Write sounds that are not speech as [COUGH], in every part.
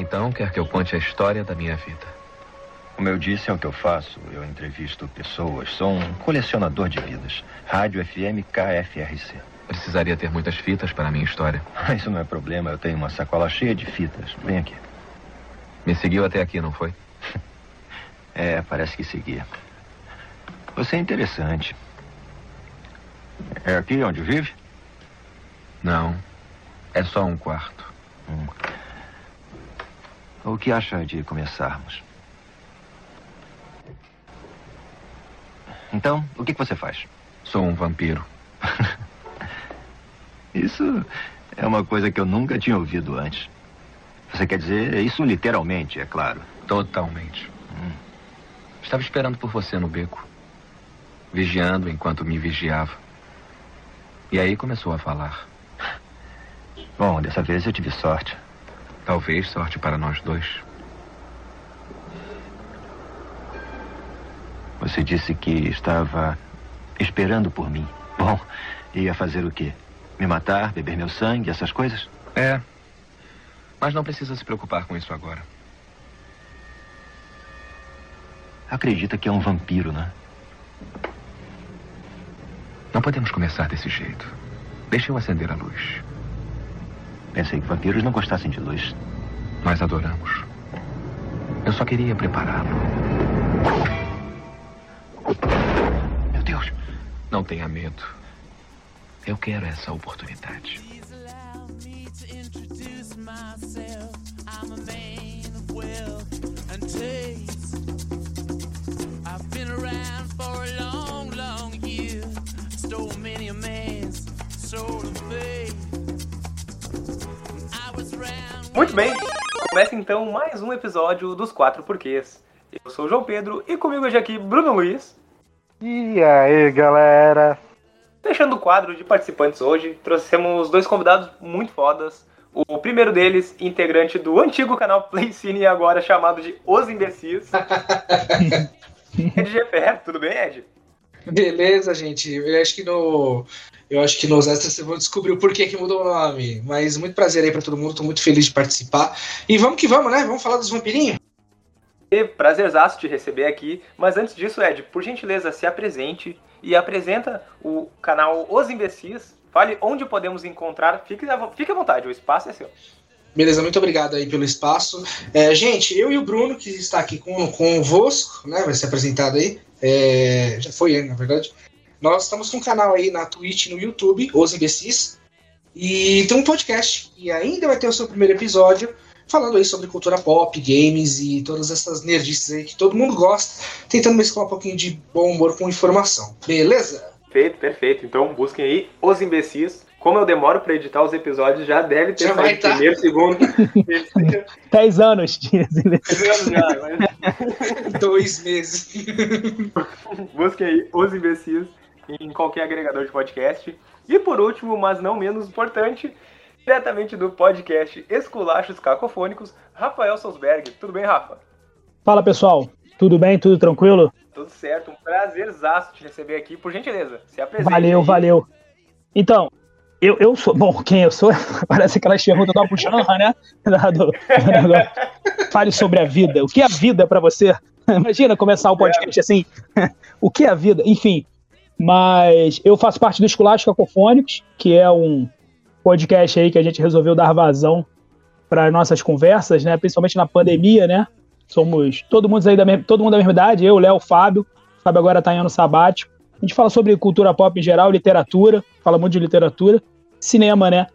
Então, quer que eu conte a história da minha vida? Como eu disse, é o que eu faço. Eu entrevisto pessoas. Sou um colecionador de vidas. Rádio FM KFRC. Precisaria ter muitas fitas para a minha história. [LAUGHS] Isso não é problema. Eu tenho uma sacola cheia de fitas. Vem aqui. Me seguiu até aqui, não foi? [LAUGHS] é, parece que seguia. Você é interessante. É aqui onde vive? Não. É só um quarto. Hum. O que acha de começarmos? Então, o que você faz? Sou um vampiro. [LAUGHS] isso é uma coisa que eu nunca tinha ouvido antes. Você quer dizer isso literalmente, é claro. Totalmente. Hum. Estava esperando por você no beco. Vigiando enquanto me vigiava. E aí começou a falar. Bom, dessa vez eu tive sorte. Talvez sorte para nós dois. Você disse que estava esperando por mim. Bom, ia fazer o quê? Me matar, beber meu sangue, essas coisas? É. Mas não precisa se preocupar com isso agora. Acredita que é um vampiro, né? Não podemos começar desse jeito. Deixa eu acender a luz. Pensei que vampiros não gostassem de luz. Nós adoramos. Eu só queria prepará-lo. Meu Deus! Não tenha medo. Eu quero essa oportunidade. I've Muito bem, começa então mais um episódio dos Quatro Porquês. Eu sou o João Pedro e comigo hoje aqui Bruno Luiz. E aí, galera? Fechando o quadro de participantes hoje, trouxemos dois convidados muito fodas. O primeiro deles, integrante do antigo canal Play Cine, agora chamado de Os Imbecis. [LAUGHS] Ed GPR, tudo bem, Ed? Beleza, gente. Eu acho que no eu acho que nos extras vocês vão descobrir o porquê que mudou o nome. Mas muito prazer aí para todo mundo, tô muito feliz de participar. E vamos que vamos, né? Vamos falar dos vampirinhos? E prazerzaço te receber aqui. Mas antes disso, Ed, por gentileza, se apresente e apresenta o canal Os Imbecis. Fale onde podemos encontrar. Fique à, fique à vontade, o espaço é seu. Beleza, muito obrigado aí pelo espaço. É, gente, eu e o Bruno, que está aqui com, convosco, né? Vai ser apresentado aí. É, já foi, na verdade. Nós estamos com um canal aí na Twitch no YouTube, Os Imbecis. E tem um podcast e ainda vai ter o seu primeiro episódio falando aí sobre cultura pop, games e todas essas nerdices aí que todo mundo gosta, tentando mesclar um pouquinho de bom humor com informação. Beleza? Perfeito, perfeito. Então busquem aí Os Imbecis. Como eu demoro para editar os episódios, já deve ter já saído tá. primeiro, segundo, [LAUGHS] Dez anos de Dez anos já, mas... [LAUGHS] Dois meses. [LAUGHS] Busquem aí Os Imbecis em qualquer agregador de podcast. E por último, mas não menos importante, diretamente do podcast Esculachos Cacofônicos, Rafael Sosberg. Tudo bem, Rafa? Fala pessoal, tudo bem? Tudo tranquilo? Tudo certo, um prazerzaço te receber aqui, por gentileza. Se apresente. Valeu, aí. valeu. Então, eu, eu sou. Bom, quem eu sou? [LAUGHS] Parece aquelas perguntas da Bujanra, né? [LAUGHS] Do, do, Fale sobre a vida. O que é a vida para você? [LAUGHS] Imagina começar o podcast assim. o que é a vida? Enfim, mas eu faço parte do Esculacho Cacofônicos, que é um podcast aí que a gente resolveu dar vazão para nossas conversas, né? Principalmente na pandemia, né? Somos todo mundo aí da mesma, todo mundo da mesma idade, eu, Léo, Fábio. O Fábio agora está em ano sabático. A gente fala sobre cultura pop em geral, literatura, fala muito de literatura, cinema, né?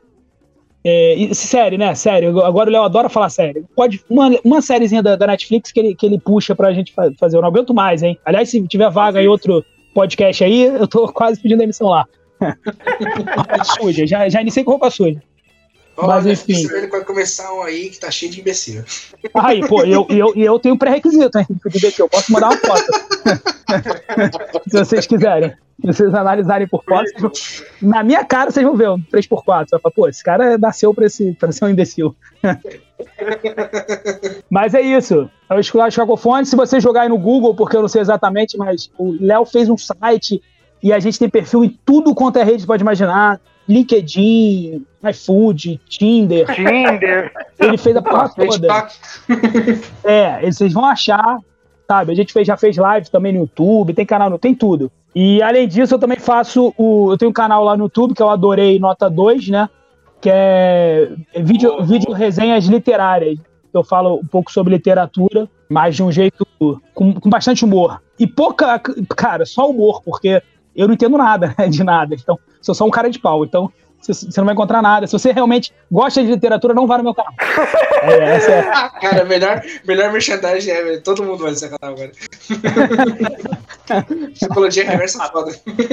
É, e, série, né? Série. Agora o Léo adora falar série. Pode, uma, uma sériezinha da, da, Netflix que ele, que ele puxa pra gente fazer. Eu não aguento mais, hein? Aliás, se tiver vaga em outro, podcast aí, eu tô quase pedindo demissão lá. [LAUGHS] roupa suja, já, já iniciei com roupa suja. Mas enfim. Ele vai começar um aí que tá cheio de imbecil. Aí, pô, eu, eu, eu tenho pré-requisito, hein? Eu posso mandar uma foto. [LAUGHS] Se vocês quiserem. Se vocês analisarem por foto, na minha cara vocês vão ver um 3x4. Você fala, pô, esse cara nasceu pra, esse, pra ser um imbecil. [LAUGHS] mas é isso. É o Esculacho Cacofone. Se você jogar aí no Google, porque eu não sei exatamente, mas o Léo fez um site e a gente tem perfil em tudo quanto é rede, pode imaginar. LinkedIn, iFood, Tinder. Tinder. Ele fez a porra toda. É, vocês vão achar, sabe? A gente fez, já fez live também no YouTube, tem canal, no- tem tudo. E além disso, eu também faço o. Eu tenho um canal lá no YouTube que eu adorei Nota 2, né? Que é vídeo, Boa, vídeo resenhas literárias. Eu falo um pouco sobre literatura, mas de um jeito com, com bastante humor. E pouca, cara, só humor, porque eu não entendo nada [LAUGHS] né, de nada. Então, sou só um cara de pau. Então, você não vai encontrar nada. Se você realmente gosta de literatura, não vá no meu canal. [LAUGHS] É, essa é, Cara, melhor, melhor merchandising é, velho. Todo mundo vai nesse canal agora. [LAUGHS] Psicologia reversa é foda.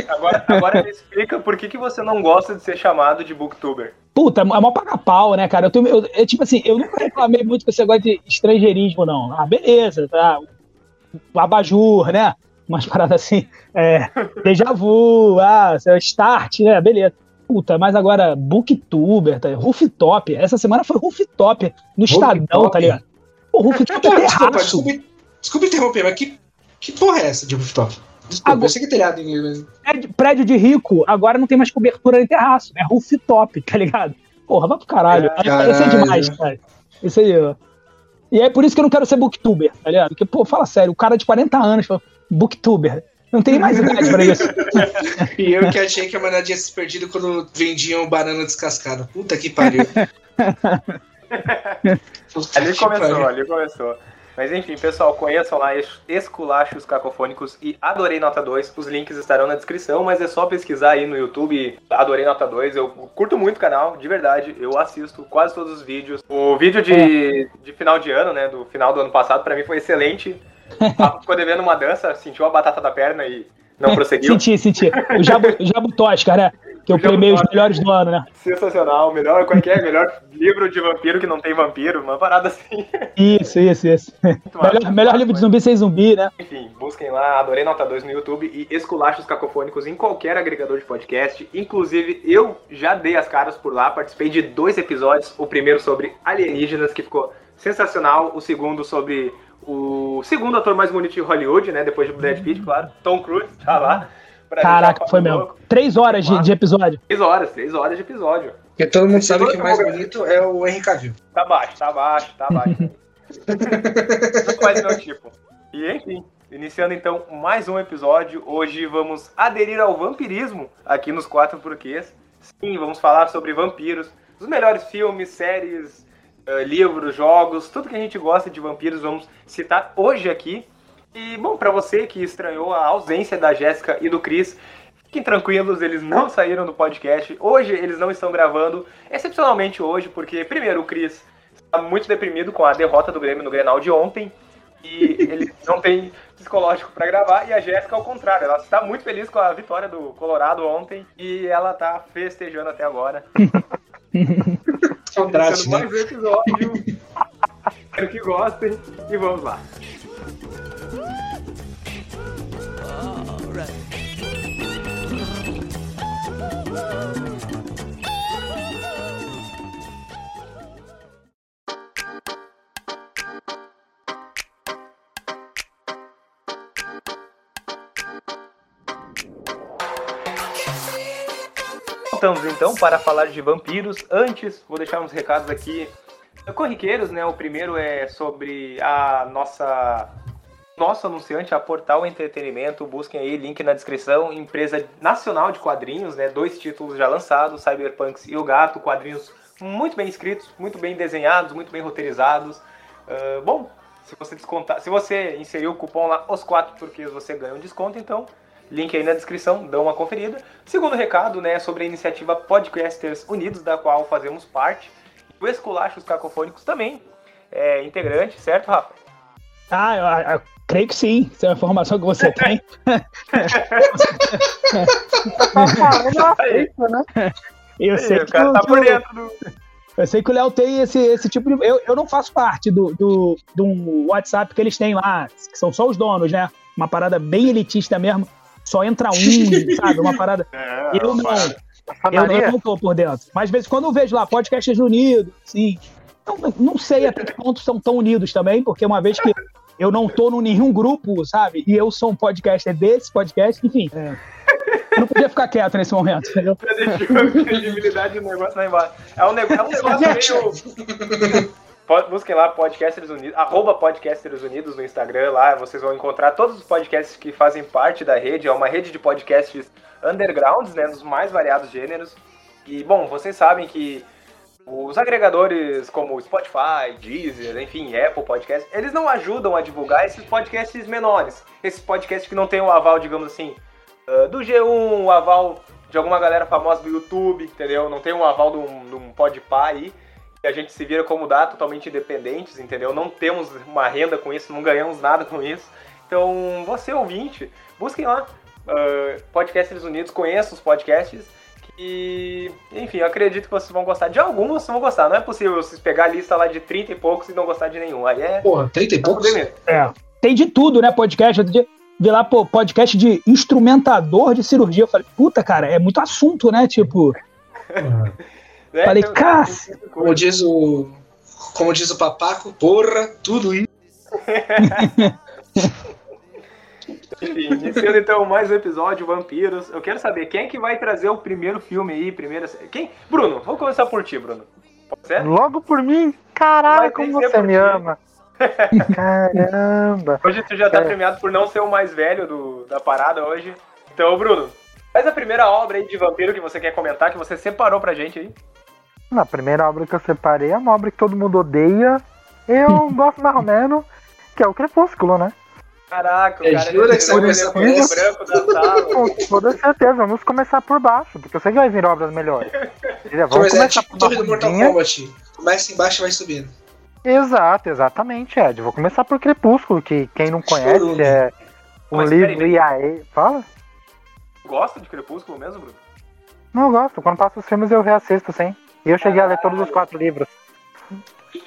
Agora, agora me explica por que, que você não gosta de ser chamado de booktuber. Puta, é mó paga pau, né, cara? Eu, tô, eu, eu, tipo assim, eu nunca reclamei muito com esse negócio de estrangeirismo, não. Ah, beleza, tá. O abajur, né? Umas paradas assim. É, déjà vu, ah, start, né? Beleza. Puta, mas agora, booktuber, tá? rooftop. Essa semana foi rooftop no Estadão, tá ligado? O rooftop é [LAUGHS] desculpa, desculpa, desculpa interromper, mas que, que porra é essa de rooftop? Desculpa, Agora- eu sei que é telhado em inglês, mas... Prédio, de rico, agora não tem mais cobertura em terraço, é rooftop, tá ligado? Porra, vai pro caralho. Caralho. Isso é demais, cara. Isso aí, ó. E é por isso que eu não quero ser booktuber, tá ligado? Porque, pô, fala sério, o cara de 40 anos fala, booktuber. Não tem mais idade pra isso. [LAUGHS] E eu que achei que a manada tinha se perdido quando vendiam banana descascada. Puta que pariu. Puta Ali que começou, pariu. ali começou. Mas enfim, pessoal, conheçam lá Es- Esculachos Cacofônicos e Adorei Nota 2. Os links estarão na descrição, mas é só pesquisar aí no YouTube Adorei Nota 2. Eu curto muito o canal, de verdade. Eu assisto quase todos os vídeos. O vídeo de, de final de ano, né? Do final do ano passado, pra mim foi excelente. Ficou devendo uma dança, sentiu a batata da perna e não [LAUGHS] prosseguiu. senti, senti. O Jabu, o Jabu Tosca, né? Que eu premei os melhores do ano, né? Sensacional, melhor, qual que é? Melhor livro de vampiro que não tem vampiro, uma parada assim. Isso, isso, isso. [LAUGHS] Melhor, melhor livro de zumbi sem zumbi, né? Enfim, busquem lá, adorei Nota 2 no YouTube e esculachos cacofônicos em qualquer agregador de podcast. Inclusive, eu já dei as caras por lá, participei de dois episódios. O primeiro sobre alienígenas, que ficou sensacional. O segundo sobre o segundo ator mais bonito de Hollywood, né? Depois de Brad Pitt, claro. Tom Cruise, tá lá. Caraca, foi mesmo. louco. Três horas de, de episódio. Três horas, três horas de episódio. Porque todo mundo sabe que o mais bonito é o Henry Cavill. Tá baixo, tá baixo, tá baixo. [LAUGHS] Não faz meu tipo. E enfim, iniciando então mais um episódio. Hoje vamos aderir ao vampirismo aqui nos quatro porquês. Sim, vamos falar sobre vampiros, os melhores filmes, séries, livros, jogos, tudo que a gente gosta de vampiros vamos citar hoje aqui. E bom, pra você que estranhou a ausência da Jéssica e do Cris, Fiquem tranquilos, eles não saíram do podcast. Hoje eles não estão gravando, excepcionalmente hoje, porque, primeiro, o Cris está muito deprimido com a derrota do Grêmio no Grenal de ontem. E [LAUGHS] ele não tem psicológico para gravar. E a Jéssica, ao contrário, ela está muito feliz com a vitória do Colorado ontem. E ela tá festejando até agora. [LAUGHS] Contraste, né? mais um episódio. Espero que gostem. E vamos lá. Voltamos então para falar de vampiros. Antes, vou deixar uns recados aqui corriqueiros, né? O primeiro é sobre a nossa nosso anunciante, a Portal Entretenimento. Busquem aí, link na descrição. Empresa nacional de quadrinhos, né? Dois títulos já lançados, Cyberpunks e O Gato. Quadrinhos muito bem escritos, muito bem desenhados, muito bem roteirizados. Ah, bom, se você descontar, se você inserir o cupom lá, os quatro porquês, você ganha um desconto, então link aí na descrição, dá uma conferida. Segundo recado, né, sobre a iniciativa Podcasters Unidos, da qual fazemos parte. O Esculachos Cacofônicos também é integrante, certo, Rafa? Ah, eu, eu creio que sim. Essa é uma informação que você tem. [LAUGHS] Eu sei o que, cara o- tá por dentro do... eu sei que o Léo tem esse, esse tipo de. Eu, eu não faço parte do, do, do WhatsApp que eles têm lá, que são só os donos, né? Uma parada bem elitista mesmo. Só entra um, [LAUGHS] sabe? Uma parada. É, Eu não. Eu, eu não tô por dentro. Mas, às vezes, quando eu vejo lá podcasts unidos, sim. Não, não sei até que ponto são tão unidos também, porque uma vez que eu não tô em nenhum grupo, sabe? E eu sou um podcaster desse podcast, enfim. é. Eu não podia ficar quieto nesse momento, entendeu? [LAUGHS] Credibilidade do negócio lá embaixo. É um, nego- é um negócio meio. Busquem lá Podcasters Unidos, arroba Podcasters Unidos no Instagram, lá vocês vão encontrar todos os podcasts que fazem parte da rede, é uma rede de podcasts undergrounds, né, dos mais variados gêneros. E, bom, vocês sabem que os agregadores como Spotify, Deezer, enfim, Apple Podcast, eles não ajudam a divulgar esses podcasts menores, esses podcasts que não têm o aval, digamos assim, ah, do G1, o aval de alguma galera famosa do YouTube, entendeu? Não tem um aval de um, de um aí. E a gente se vira como dá, totalmente independentes, entendeu? Não temos uma renda com isso, não ganhamos nada com isso. Então, você ouvinte, busquem lá ah, Podcasters Unidos, conheça os podcasts. E, enfim, eu acredito que vocês vão gostar. De alguns vocês vão gostar. Não é possível vocês pegar a lista lá de 30 e poucos e não gostar de nenhum. Aí é. Porra, 30 e tá poucos? É. Tem de tudo, né? Podcast. Vi lá, pô, podcast de instrumentador de cirurgia. Eu falei, puta, cara, é muito assunto, né? Tipo, Né? Falei, tem muita Como diz o. Como diz o papaco, porra, tudo isso. Enfim, [LAUGHS] iniciando então mais um episódio, Vampiros. Eu quero saber quem é que vai trazer o primeiro filme aí, primeiro. Quem? Bruno, vamos começar por ti, Bruno. Pode ser? Logo por mim? Caralho, como você me ti. ama. [LAUGHS] Caramba. Hoje tu já tá É. premiado por não ser o mais velho do, da parada hoje. Então, Bruno, faz a primeira obra aí de vampiro que você quer comentar, que você separou pra gente aí. Na primeira obra que eu separei é uma obra que todo mundo odeia. Eu [LAUGHS] gosto mais ou menos, que é o Crepúsculo, né? Caraca, o É, cara jura já que você começar por essa? branco da sala. Com toda certeza, vamos começar por baixo, porque eu sei que vai vir obras melhores. Vamos Mas é começar tipo por torre do Mortal. Kombat. Começa embaixo e vai subindo. Exato, exatamente, Ed. Vou começar por Crepúsculo, que quem não conhece Chorume. é um Mas livro peraí, e aí. Fala? Gosta de Crepúsculo mesmo, Bruno? Não, eu gosto. Quando passo os filmes eu reassisto, sim. E eu cheguei a ler todos os quatro livros.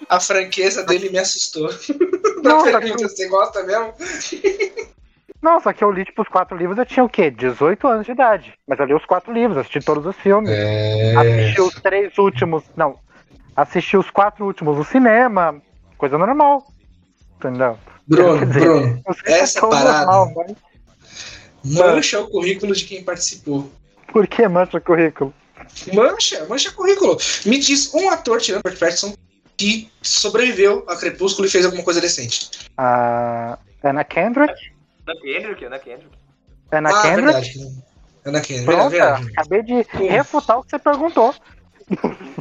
A franqueza dele me assustou. [LAUGHS] Não, pergunta, você gosta mesmo? Não, só que eu li, tipo, os quatro livros, eu tinha o quê? 18 anos de idade. Mas eu li os quatro livros, assisti todos os filmes. É. Assisti os três últimos. Não. Assisti os quatro últimos no cinema. Coisa normal. Entendeu? Bruno, dizer, Bruno, é essa parada normal, mas mancha o currículo de quem participou. Por que mancha o currículo? Mancha, mancha currículo. Me diz um ator, tirando Robert Pattinson, que sobreviveu a Crepúsculo e fez alguma coisa decente. A Anna Kendrick. Na Kendrick, na Kendrick. Anna ah, Kendrick. verdade. Ana Kendrick, Pronto, verdade, acabei de refutar o que você perguntou.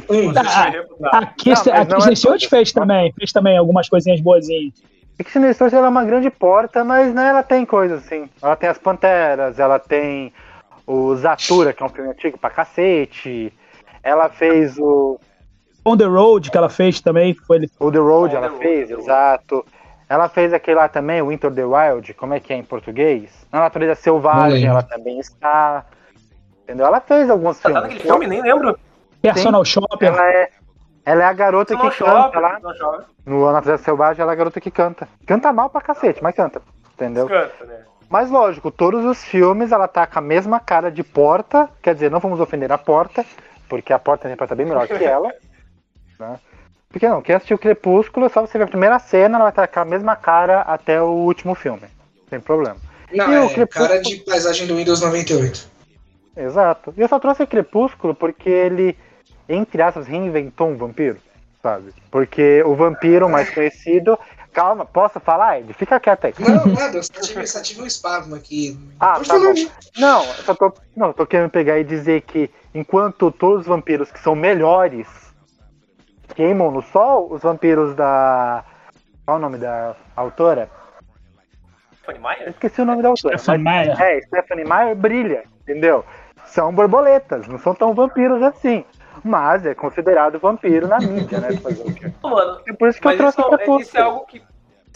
Um. Ah, A Kirsten, Não, a é fez também, fez também algumas coisinhas boazinhas. Dixon Stewart ela é uma grande porta, mas né, ela tem coisas assim. Ela tem as Panteras, ela tem o Zatura, que é um filme antigo pra cacete. Ela fez o, On the Road, que ela fez também, foi o The Road, On the ela Road, fez, The Road. exato. Ela fez aquele lá também, o Winter the Wild, como é que é em português? Na Natureza Selvagem, ela também está. Entendeu? Ela fez alguns Tá filmes. naquele filme? Nem lembro. Personal Shopper. Ela é, ela é a garota Não que canta chove, lá. No Natureza Selvagem, ela é a garota que canta. Canta mal pra cacete, mas canta. Entendeu? Canta, né? Mas lógico, todos os filmes ela tá com a mesma cara de porta. Quer dizer, não vamos ofender a porta, porque a porta interpreta bem melhor que ela. [LAUGHS] né? Porque não, quem assistiu Crepúsculo, só você ver a primeira cena, ela vai estar com a mesma cara até o último filme. Sem problema. Não, E o é Crepúsculo? cara de paisagem do Windows 98. Exato. E eu só trouxe Crepúsculo porque ele, entre aspas, reinventou um vampiro, sabe? Porque o vampiro mais conhecido. Calma, posso falar, Ed? Fica quieto aí. Não, nada, eu só tive, só tive um espasmo aqui. Ah, Pode tá falar. bom. Não, eu só tô, não, tô querendo pegar e dizer que enquanto todos os vampiros que são melhores queimam no sol, os vampiros da. Qual é o nome da autora? Eu Meyer? esqueci o nome da autora. Stephanie Meyer. É, Stephanie Meyer brilha, entendeu? São borboletas, não são tão vampiros assim. Mas é considerado vampiro na mídia, né? Fazer o quê? [LAUGHS] Mano, É por isso que eu trouxe isso, Crepúsculo. isso é algo que.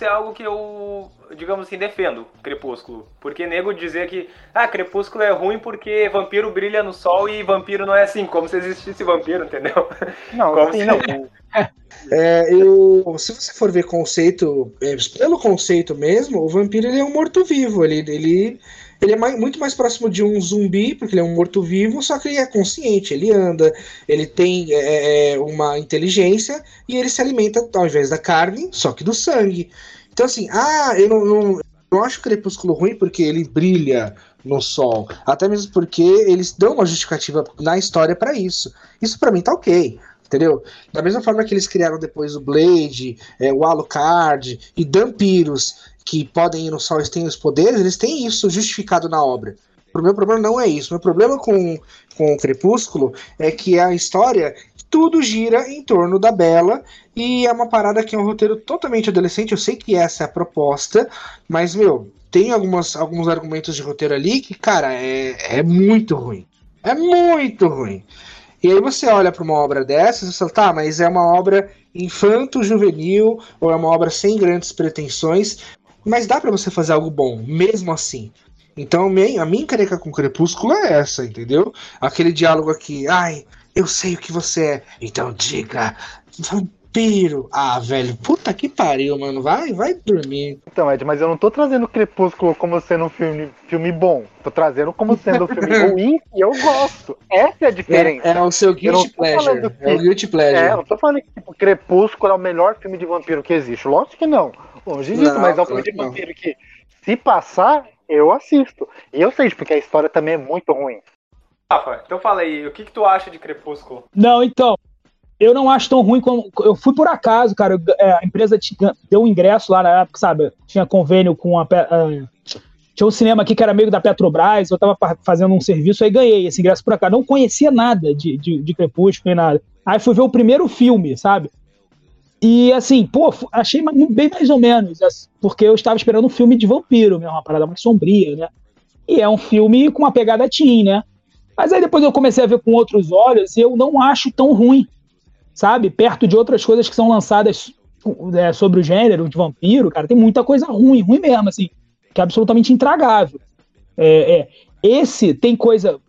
É algo que eu, digamos assim, defendo, Crepúsculo. Porque nego dizer que, ah, Crepúsculo é ruim porque vampiro brilha no sol e vampiro não é assim, como se existisse vampiro, entendeu? Não, Como sim, se- não. [LAUGHS] É, eu, se você for ver conceito, é, pelo conceito mesmo, o vampiro ele é um morto-vivo. Ele, ele, ele é mais- muito mais próximo de um zumbi, porque ele é um morto-vivo, só que ele é consciente, ele anda, ele tem é, é, uma inteligência e ele se alimenta, ao invés da carne, só que do sangue. Então, assim, ah, eu não, não, não acho o Crepúsculo ruim porque ele brilha no sol. Até mesmo porque eles dão uma justificativa na história para isso. Isso para mim tá ok. Entendeu? Da mesma forma que eles criaram depois o Blade, é, o Alucard e Dampiros, que podem ir no sol e têm os poderes, eles têm isso justificado na obra. O meu problema não é isso. O meu problema com, com o Crepúsculo é que a história tudo gira em torno da Bela e é uma parada que é um roteiro totalmente adolescente. Eu sei que essa é a proposta, mas, meu, tem algumas, alguns argumentos de roteiro ali que, cara, é, é muito ruim. É muito ruim. E aí você olha para uma obra dessas e fala, tá, mas é uma obra infanto-juvenil ou é uma obra sem grandes pretensões, mas dá para você fazer algo bom, mesmo assim. Então, a minha careca com Crepúsculo é essa, entendeu? Aquele diálogo aqui, ai, eu sei o que você é, então diga, vampiro. Ah, velho, puta que pariu, mano. Vai, vai dormir. Então, Ed, mas eu não tô trazendo Crepúsculo como sendo um filme, filme bom. Tô trazendo como sendo um filme [LAUGHS] ruim e eu gosto. Essa é a diferença. É, é o seu guilty pleasure. Que, é o guilty pleasure. É, eu não tô falando que tipo, Crepúsculo é o melhor filme de vampiro que existe. Lógico que não. Longe disso, mas é um filme de vampiro que, se passar, eu assisto. E eu sei, porque a história também é muito ruim. Rafa, então fala aí, o que, que tu acha de Crepúsculo? Não, então, eu não acho tão ruim como. Eu fui por acaso, cara. É, a empresa tinha, deu um ingresso lá na época, sabe? Tinha convênio com a. Uh, tinha um cinema aqui que era meio da Petrobras, eu tava fazendo um serviço, aí ganhei esse ingresso por acaso. Não conhecia nada de, de, de Crepúsculo nem nada. Aí fui ver o primeiro filme, sabe? E assim, pô, achei bem mais ou menos, porque eu estava esperando um filme de vampiro, mesmo, uma parada mais sombria, né? E é um filme com uma pegada teen, né? Mas aí depois eu comecei a ver com outros olhos e eu não acho tão ruim, sabe? Perto de outras coisas que são lançadas é, sobre o gênero de vampiro, cara, tem muita coisa ruim, ruim mesmo, assim, que é absolutamente intragável. É, é, esse tem coisa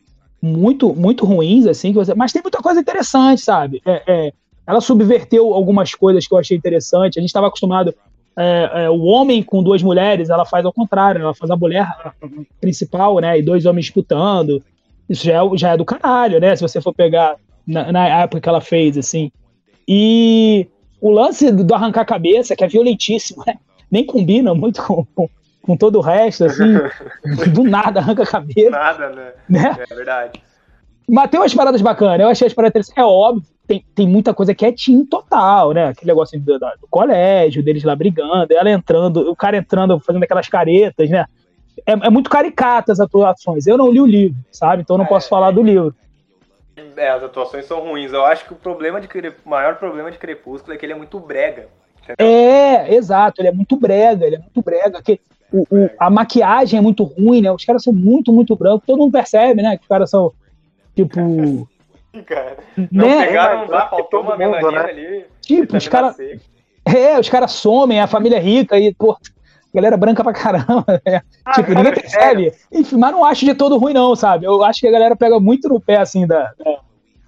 muito, muito ruins, assim, você, mas tem muita coisa interessante, sabe? É, é, ela subverteu algumas coisas que eu achei interessante. A gente estava acostumado. É, é, o homem com duas mulheres, ela faz ao contrário, ela faz a mulher principal, né? E dois homens disputando. Isso já é, já é do caralho, né? Se você for pegar na, na época que ela fez, assim. E o lance do arrancar a cabeça, que é violentíssimo, né? Nem combina muito com, com, com todo o resto, assim. [LAUGHS] do nada arranca a cabeça. Nada, né? né? É verdade. Mas tem umas paradas bacanas. Eu achei as paradas interessantes. É óbvio, tem, tem muita coisa que é team total, né? Aquele negócio do, do, colégio, deles lá brigando, ela entrando, o cara entrando, fazendo aquelas caretas, né? É, é muito caricatas as atuações. Eu não li o livro, sabe? Então eu não é, posso falar do livro. É, as atuações são ruins. Eu acho que o problema de o maior problema de Crepúsculo é que ele é muito brega. Entendeu? É, exato, ele é muito brega, ele é muito brega. Que, o, o, a maquiagem é muito ruim, né? Os caras são muito, muito brancos. Todo mundo percebe, né? Que os caras são Tipo. [LAUGHS] [LAUGHS] Cara, não né? pegaram, é, faltou uma mundo, né? ali. Tipo, os caras. É, os caras somem, a família é rica e, pô, galera branca pra caramba. [LAUGHS] Né? Ah, tipo, ninguém percebe. Enfim, mas não acho de todo ruim, não, sabe? Eu acho que a galera pega muito no pé, assim, da, da,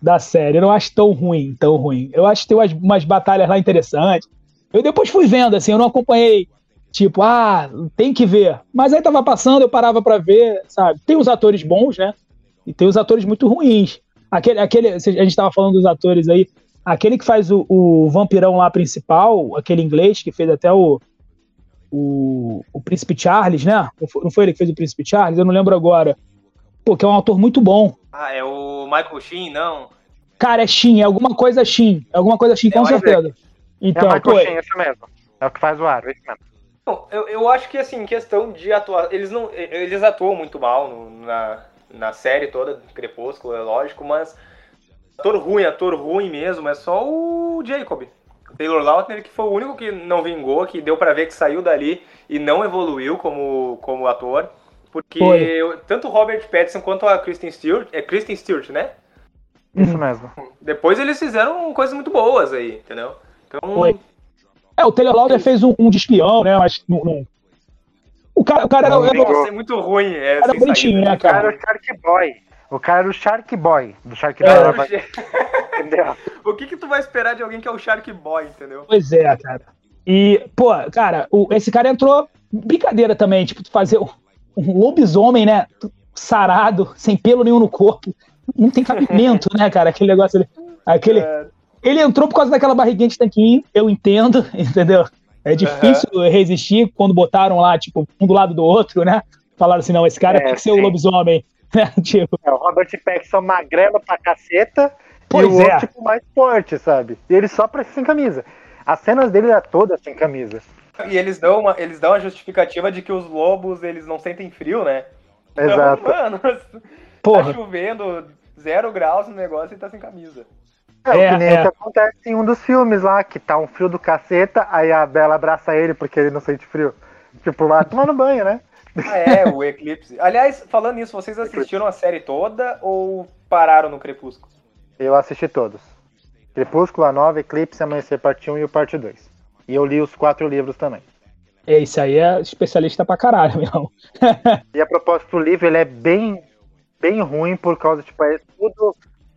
da série. Eu não acho tão ruim, tão ruim. Eu acho que tem umas, umas batalhas lá interessantes. Eu depois fui vendo, assim, eu não acompanhei, tipo, ah, tem que ver. Mas aí tava passando, eu parava pra ver, sabe? Tem os atores bons, né? E tem os atores muito ruins. Aquele, aquele, a gente estava falando dos atores aí. Aquele que faz o, o, vampirão lá principal, aquele inglês que fez até o, o, o Príncipe Charles, né? Não foi ele que fez o Príncipe Charles? Eu não lembro agora. Pô, que é um ator muito bom. Ah, é o Michael Sheen, não? Cara, é Sheen, é alguma coisa Sheen. É alguma coisa Sheen, com é, certeza. É. Então, é Michael pô, Sheen, isso mesmo. É o que faz o ar, é isso mesmo. Bom, eu, eu acho que, assim, questão de atuar... Eles, não, eles atuam muito mal no, na, na série toda, Crepúsculo, é lógico, mas ator ruim, ator ruim mesmo, é só o Jacob. O Taylor Lautner, que foi o único que não vingou, que deu para ver que saiu dali e não evoluiu como, como ator. Porque foi. tanto o Robert Pattinson quanto a Kristen Stewart, é Kristen Stewart, né? Isso mesmo. Depois eles fizeram coisas muito boas aí, entendeu? Então... Foi. É, o Taylor Lautner fez um, um de espião, né? Mas não, não, o cara, o cara era, era, muito ruim. É, era bonitinho, né, cara? O cara era o Shark Boy. O cara era o Shark Boy do Shark Boy. É, [LAUGHS] entendeu? O que que tu vai esperar de alguém que é o Shark Boy, entendeu? Pois é, cara. E, pô, cara, o, esse cara entrou. Brincadeira também, tipo, fazer um, um lobisomem, né? Sarado, sem pelo nenhum no corpo. Não tem cabimento, né, cara? Aquele negócio ali. Aquele. É. Ele entrou por causa daquela barriguinha de tanquinho, eu entendo, [LAUGHS] entendeu? É difícil uhum. resistir quando botaram lá, tipo, um do lado do outro, né? Falaram assim, não, esse cara É, tem que ser o lobisomem. [LAUGHS] né? tipo, É, o Robert Pattinson magrelo pra caceta Pois e o é. outro tipo, mais forte, sabe? E ele só aparece sem camisa. As cenas dele eram todas sem camisa. E eles dão, uma, eles dão a justificativa de que os lobos, eles não sentem frio, né? Exato. Então, mano, [LAUGHS] tá porra. chovendo, zero graus no negócio e tá sem camisa. É, É, o que nem é. o que acontece em um dos filmes lá, que tá um frio do caceta, aí a Bela abraça ele porque ele não sente frio. Tipo, lá tomando banho, né? Ah, é, o Eclipse. Aliás, falando nisso, vocês assistiram a série toda ou pararam no Crepúsculo? Eu assisti todos. Crepúsculo, A Nova, Eclipse, Amanhecer Parte 1 e o Parte 2. E eu li os quatro livros também. Esse aí é especialista pra caralho, [LAUGHS] meu. E a propósito do livro, ele é bem, bem ruim por causa, tipo, é tudo,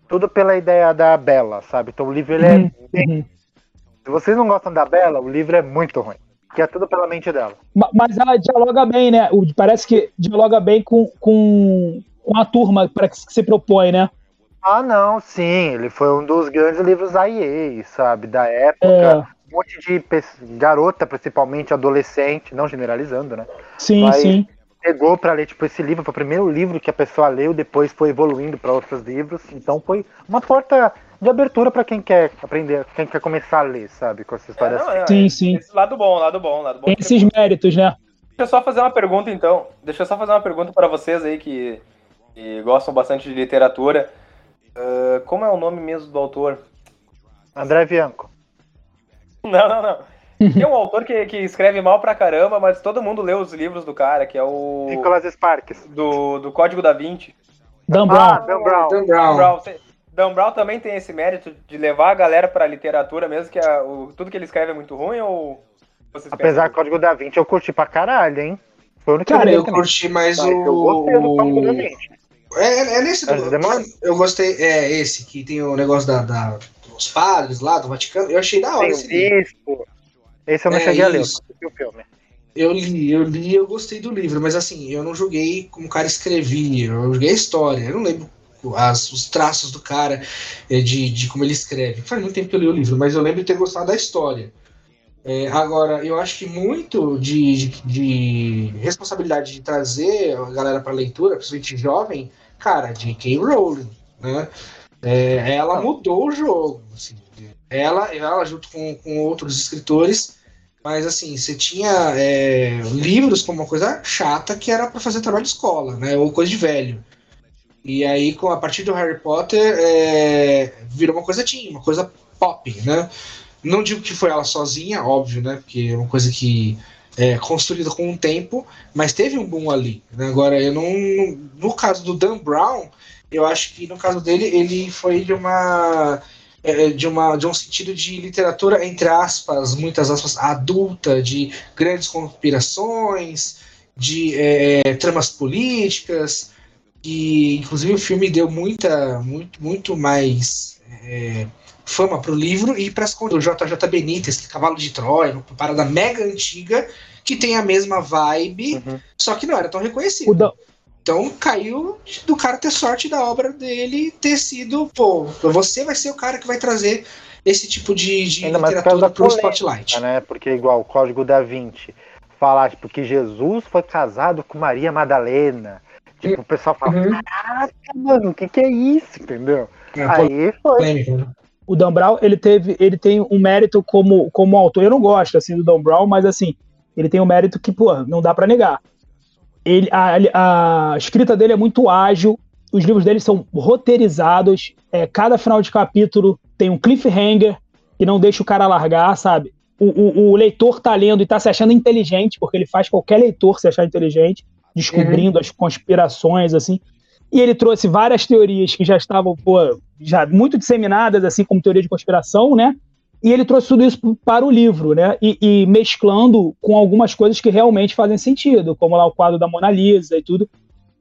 tudo pela ideia da Bela, sabe? Então o livro, ele Uhum, é bem... uhum. Se vocês não gostam da Bela, o livro é muito ruim. Que é tudo pela mente dela. Ma- Mas ela dialoga bem, né? Parece que dialoga bem com, com, com a turma para que se propõe, né? Ah, não, sim, ele foi um dos grandes livros da EA, sabe? Da época. É, Um monte de garota, principalmente adolescente, não generalizando, né? sim, Mas- sim. Pegou pra ler, tipo, esse livro, foi o primeiro livro que a pessoa leu, depois foi evoluindo pra outros livros. Então foi uma porta de abertura pra quem quer aprender, quem quer começar a ler, sabe? Com essa É, história não, assim. é, Sim, é, sim. esse lado bom, lado bom, lado bom. Tem esses méritos, né? Deixa eu só fazer uma pergunta, então. Deixa eu só fazer uma pergunta para vocês aí que, que gostam bastante de literatura. Ah, como é o nome mesmo do autor? André Bianco. Não, não, não. Tem um autor que, que escreve mal pra caramba, mas todo mundo lê os livros do cara, que é o. Nicolas Sparks. Do, do Código da Vinci. Dan Ah, Brown. Dan Brown. Dan Dan Brown. Brown, você- Dan Brown também tem esse mérito de levar a galera pra literatura, mesmo que a- o- tudo que ele escreve é muito ruim, ou vocês Apesar pensam- do Código da Vinci, eu curti pra caralho, hein? Foi o único Cara, livro Eu que eu curti mais Mas eu gostei do Código da o. Vinci. É, é nesse do. Mas demais. Eu gostei. É esse, que tem o negócio da, da- dos padres lá, do Vaticano. Eu achei da hora Tem o esse livro. Bispo. Esse eu não É, cheguei a ler, eu isso. o filme. Eu li, eu li, eu gostei do livro, mas assim, eu não julguei como o cara escrevia, eu julguei a história. Eu não lembro as- os traços do cara, eh, de, de como ele escreve. Faz muito tempo que eu li o livro, mas eu lembro de ter gostado da história. É, agora, eu acho que muito de, de, de responsabilidade de trazer a galera para leitura, principalmente jovem, cara, de K. Rowling, né? É, ela mudou o jogo. assim. ela, ela, junto com, com outros escritores, mas assim, você tinha é, livros como uma coisa chata que era para fazer trabalho de escola, né? Ou coisa de velho. E aí, com, a partir do Harry Potter, é, virou uma coisa teen, uma coisa pop, né? Não digo que foi ela sozinha, óbvio, né? Porque é uma coisa que é construída com o tempo, mas teve um boom ali. Né? Agora, eu não. No caso do Dan Brown, eu acho que no caso dele, ele foi de uma. É, De, uma, de um sentido de literatura, entre aspas, muitas aspas, adulta, de grandes conspirações, de é, tramas políticas, e inclusive o filme deu muita, muito, muito mais é, fama pro livro e para as contas. O JJ Benítez, que é Cavalo de Troia, uma parada mega antiga, que tem a mesma vibe, Uhum. só que não era tão reconhecido. O Dan, Então caiu do cara ter sorte da obra dele ter sido, pô, você vai ser o cara que vai trazer esse tipo de, de Ainda literatura pro polêmica, spotlight. né? Porque igual o Código da Vinci falar tipo, que Jesus foi casado com Maria Madalena. Tipo, o pessoal fala, Uhum. caraca, mano, o que, que é isso? Entendeu? É, Aí foi. polêmica, né? o Dan Brown, ele teve, ele tem um mérito como, como autor. Eu não gosto assim do Dan Brown, mas assim, ele tem um mérito que, pô, não dá pra negar. Ele, a, a escrita dele é muito ágil, os livros dele são roteirizados, é, cada final de capítulo tem um cliffhanger que não deixa o cara largar, sabe? O, o, o leitor tá lendo e tá se achando inteligente, porque ele faz qualquer leitor se achar inteligente, descobrindo as conspirações, assim. E ele trouxe várias teorias que já estavam, pô, já muito disseminadas, assim, como teoria de conspiração, né? E ele trouxe tudo isso para o livro, né? E, e mesclando com algumas coisas que realmente fazem sentido, como lá o quadro da Mona Lisa e tudo,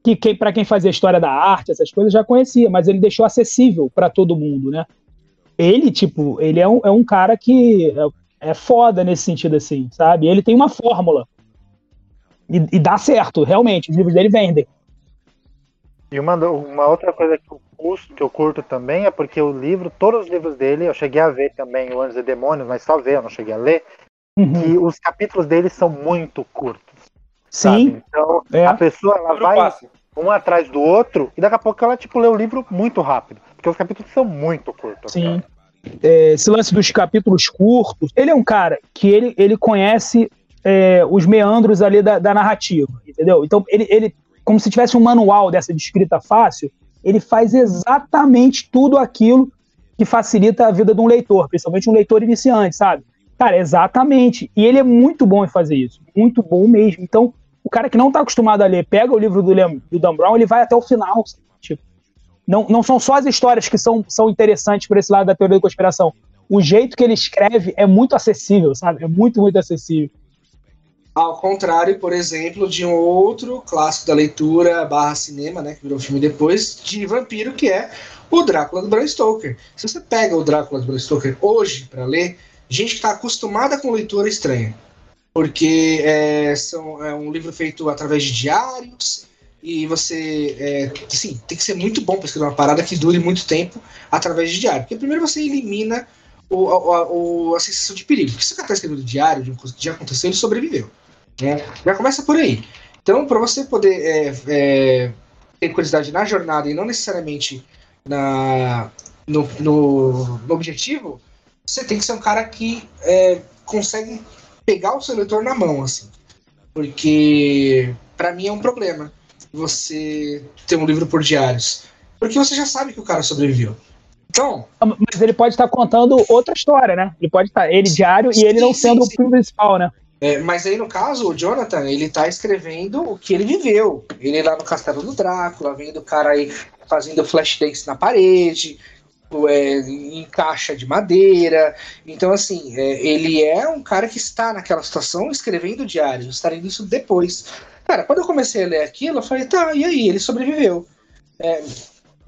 que quem, para quem fazia história da arte, essas coisas já conhecia, mas ele deixou acessível para todo mundo, né? Ele, tipo, ele é um, é um cara que é, é foda nesse sentido, assim, sabe? Ele tem uma fórmula. E, e dá certo, realmente, os livros dele vendem. E uma, uma outra coisa que curto, que eu curto também é porque o livro, todos os livros dele, eu cheguei a ver também o Anjos e Demônios, mas só ver, eu não cheguei a ler, Uhum. que os capítulos dele são muito curtos. Sim. Então, É. a pessoa ela vai um atrás do outro e daqui a pouco ela, tipo, lê o livro muito rápido. Porque os capítulos são muito curtos. Sim. É, esse lance dos capítulos curtos, ele é um cara que ele, ele conhece é, os meandros ali da, da narrativa, entendeu? Então, ele, ele, como se tivesse um manual dessa de escrita fácil, ele faz exatamente tudo aquilo que facilita a vida de um leitor, principalmente um leitor iniciante, sabe? Cara, exatamente. E ele é muito bom em fazer isso. Muito bom mesmo. Então, o cara que não tá acostumado a ler, pega o livro do, Lem- do Dan Brown, ele vai até o final. Tipo, não, não são só as histórias que são, são interessantes por esse lado da teoria da conspiração. O jeito que ele escreve é muito acessível, sabe? É muito, muito acessível. Ao contrário, por exemplo, de um outro clássico da leitura barra cinema, né, que virou filme depois, de vampiro, que é o Drácula do Bram Stoker. Se você pega o Drácula do Bram Stoker hoje para ler, gente que está acostumada com leitura estranha. Porque é, são, é um livro feito através de diários, e você é, assim, tem que ser muito bom para escrever uma parada que dure muito tempo através de diário. Porque primeiro você elimina o, a, a sensação de perigo. Porque se o cara está escrevendo diário de coisa que já aconteceu, ele sobreviveu. Né? Já começa por aí. Então, para você poder é, é, ter curiosidade na jornada e não necessariamente na, no, no- no objetivo, você tem que ser um cara que é, consegue pegar o seu leitor na mão, assim. Porque, para mim, é um problema você ter um livro por diários. Porque você já sabe que o cara sobreviveu. Então, Mas ele pode estar contando outra história, né? Ele pode estar, ele diário e ele não Sim, sendo sim, o filme principal, né? É, mas aí, no caso, o Jonathan, ele tá escrevendo o que ele viveu. Ele lá no Castelo do Drácula, vendo o cara aí fazendo flash dance na parede, é, em caixa de madeira. Então, assim, é, ele é um cara que está naquela situação escrevendo diário, estarei nisso depois. Cara, quando eu comecei a ler aquilo, eu falei, tá, e aí? Ele sobreviveu. É,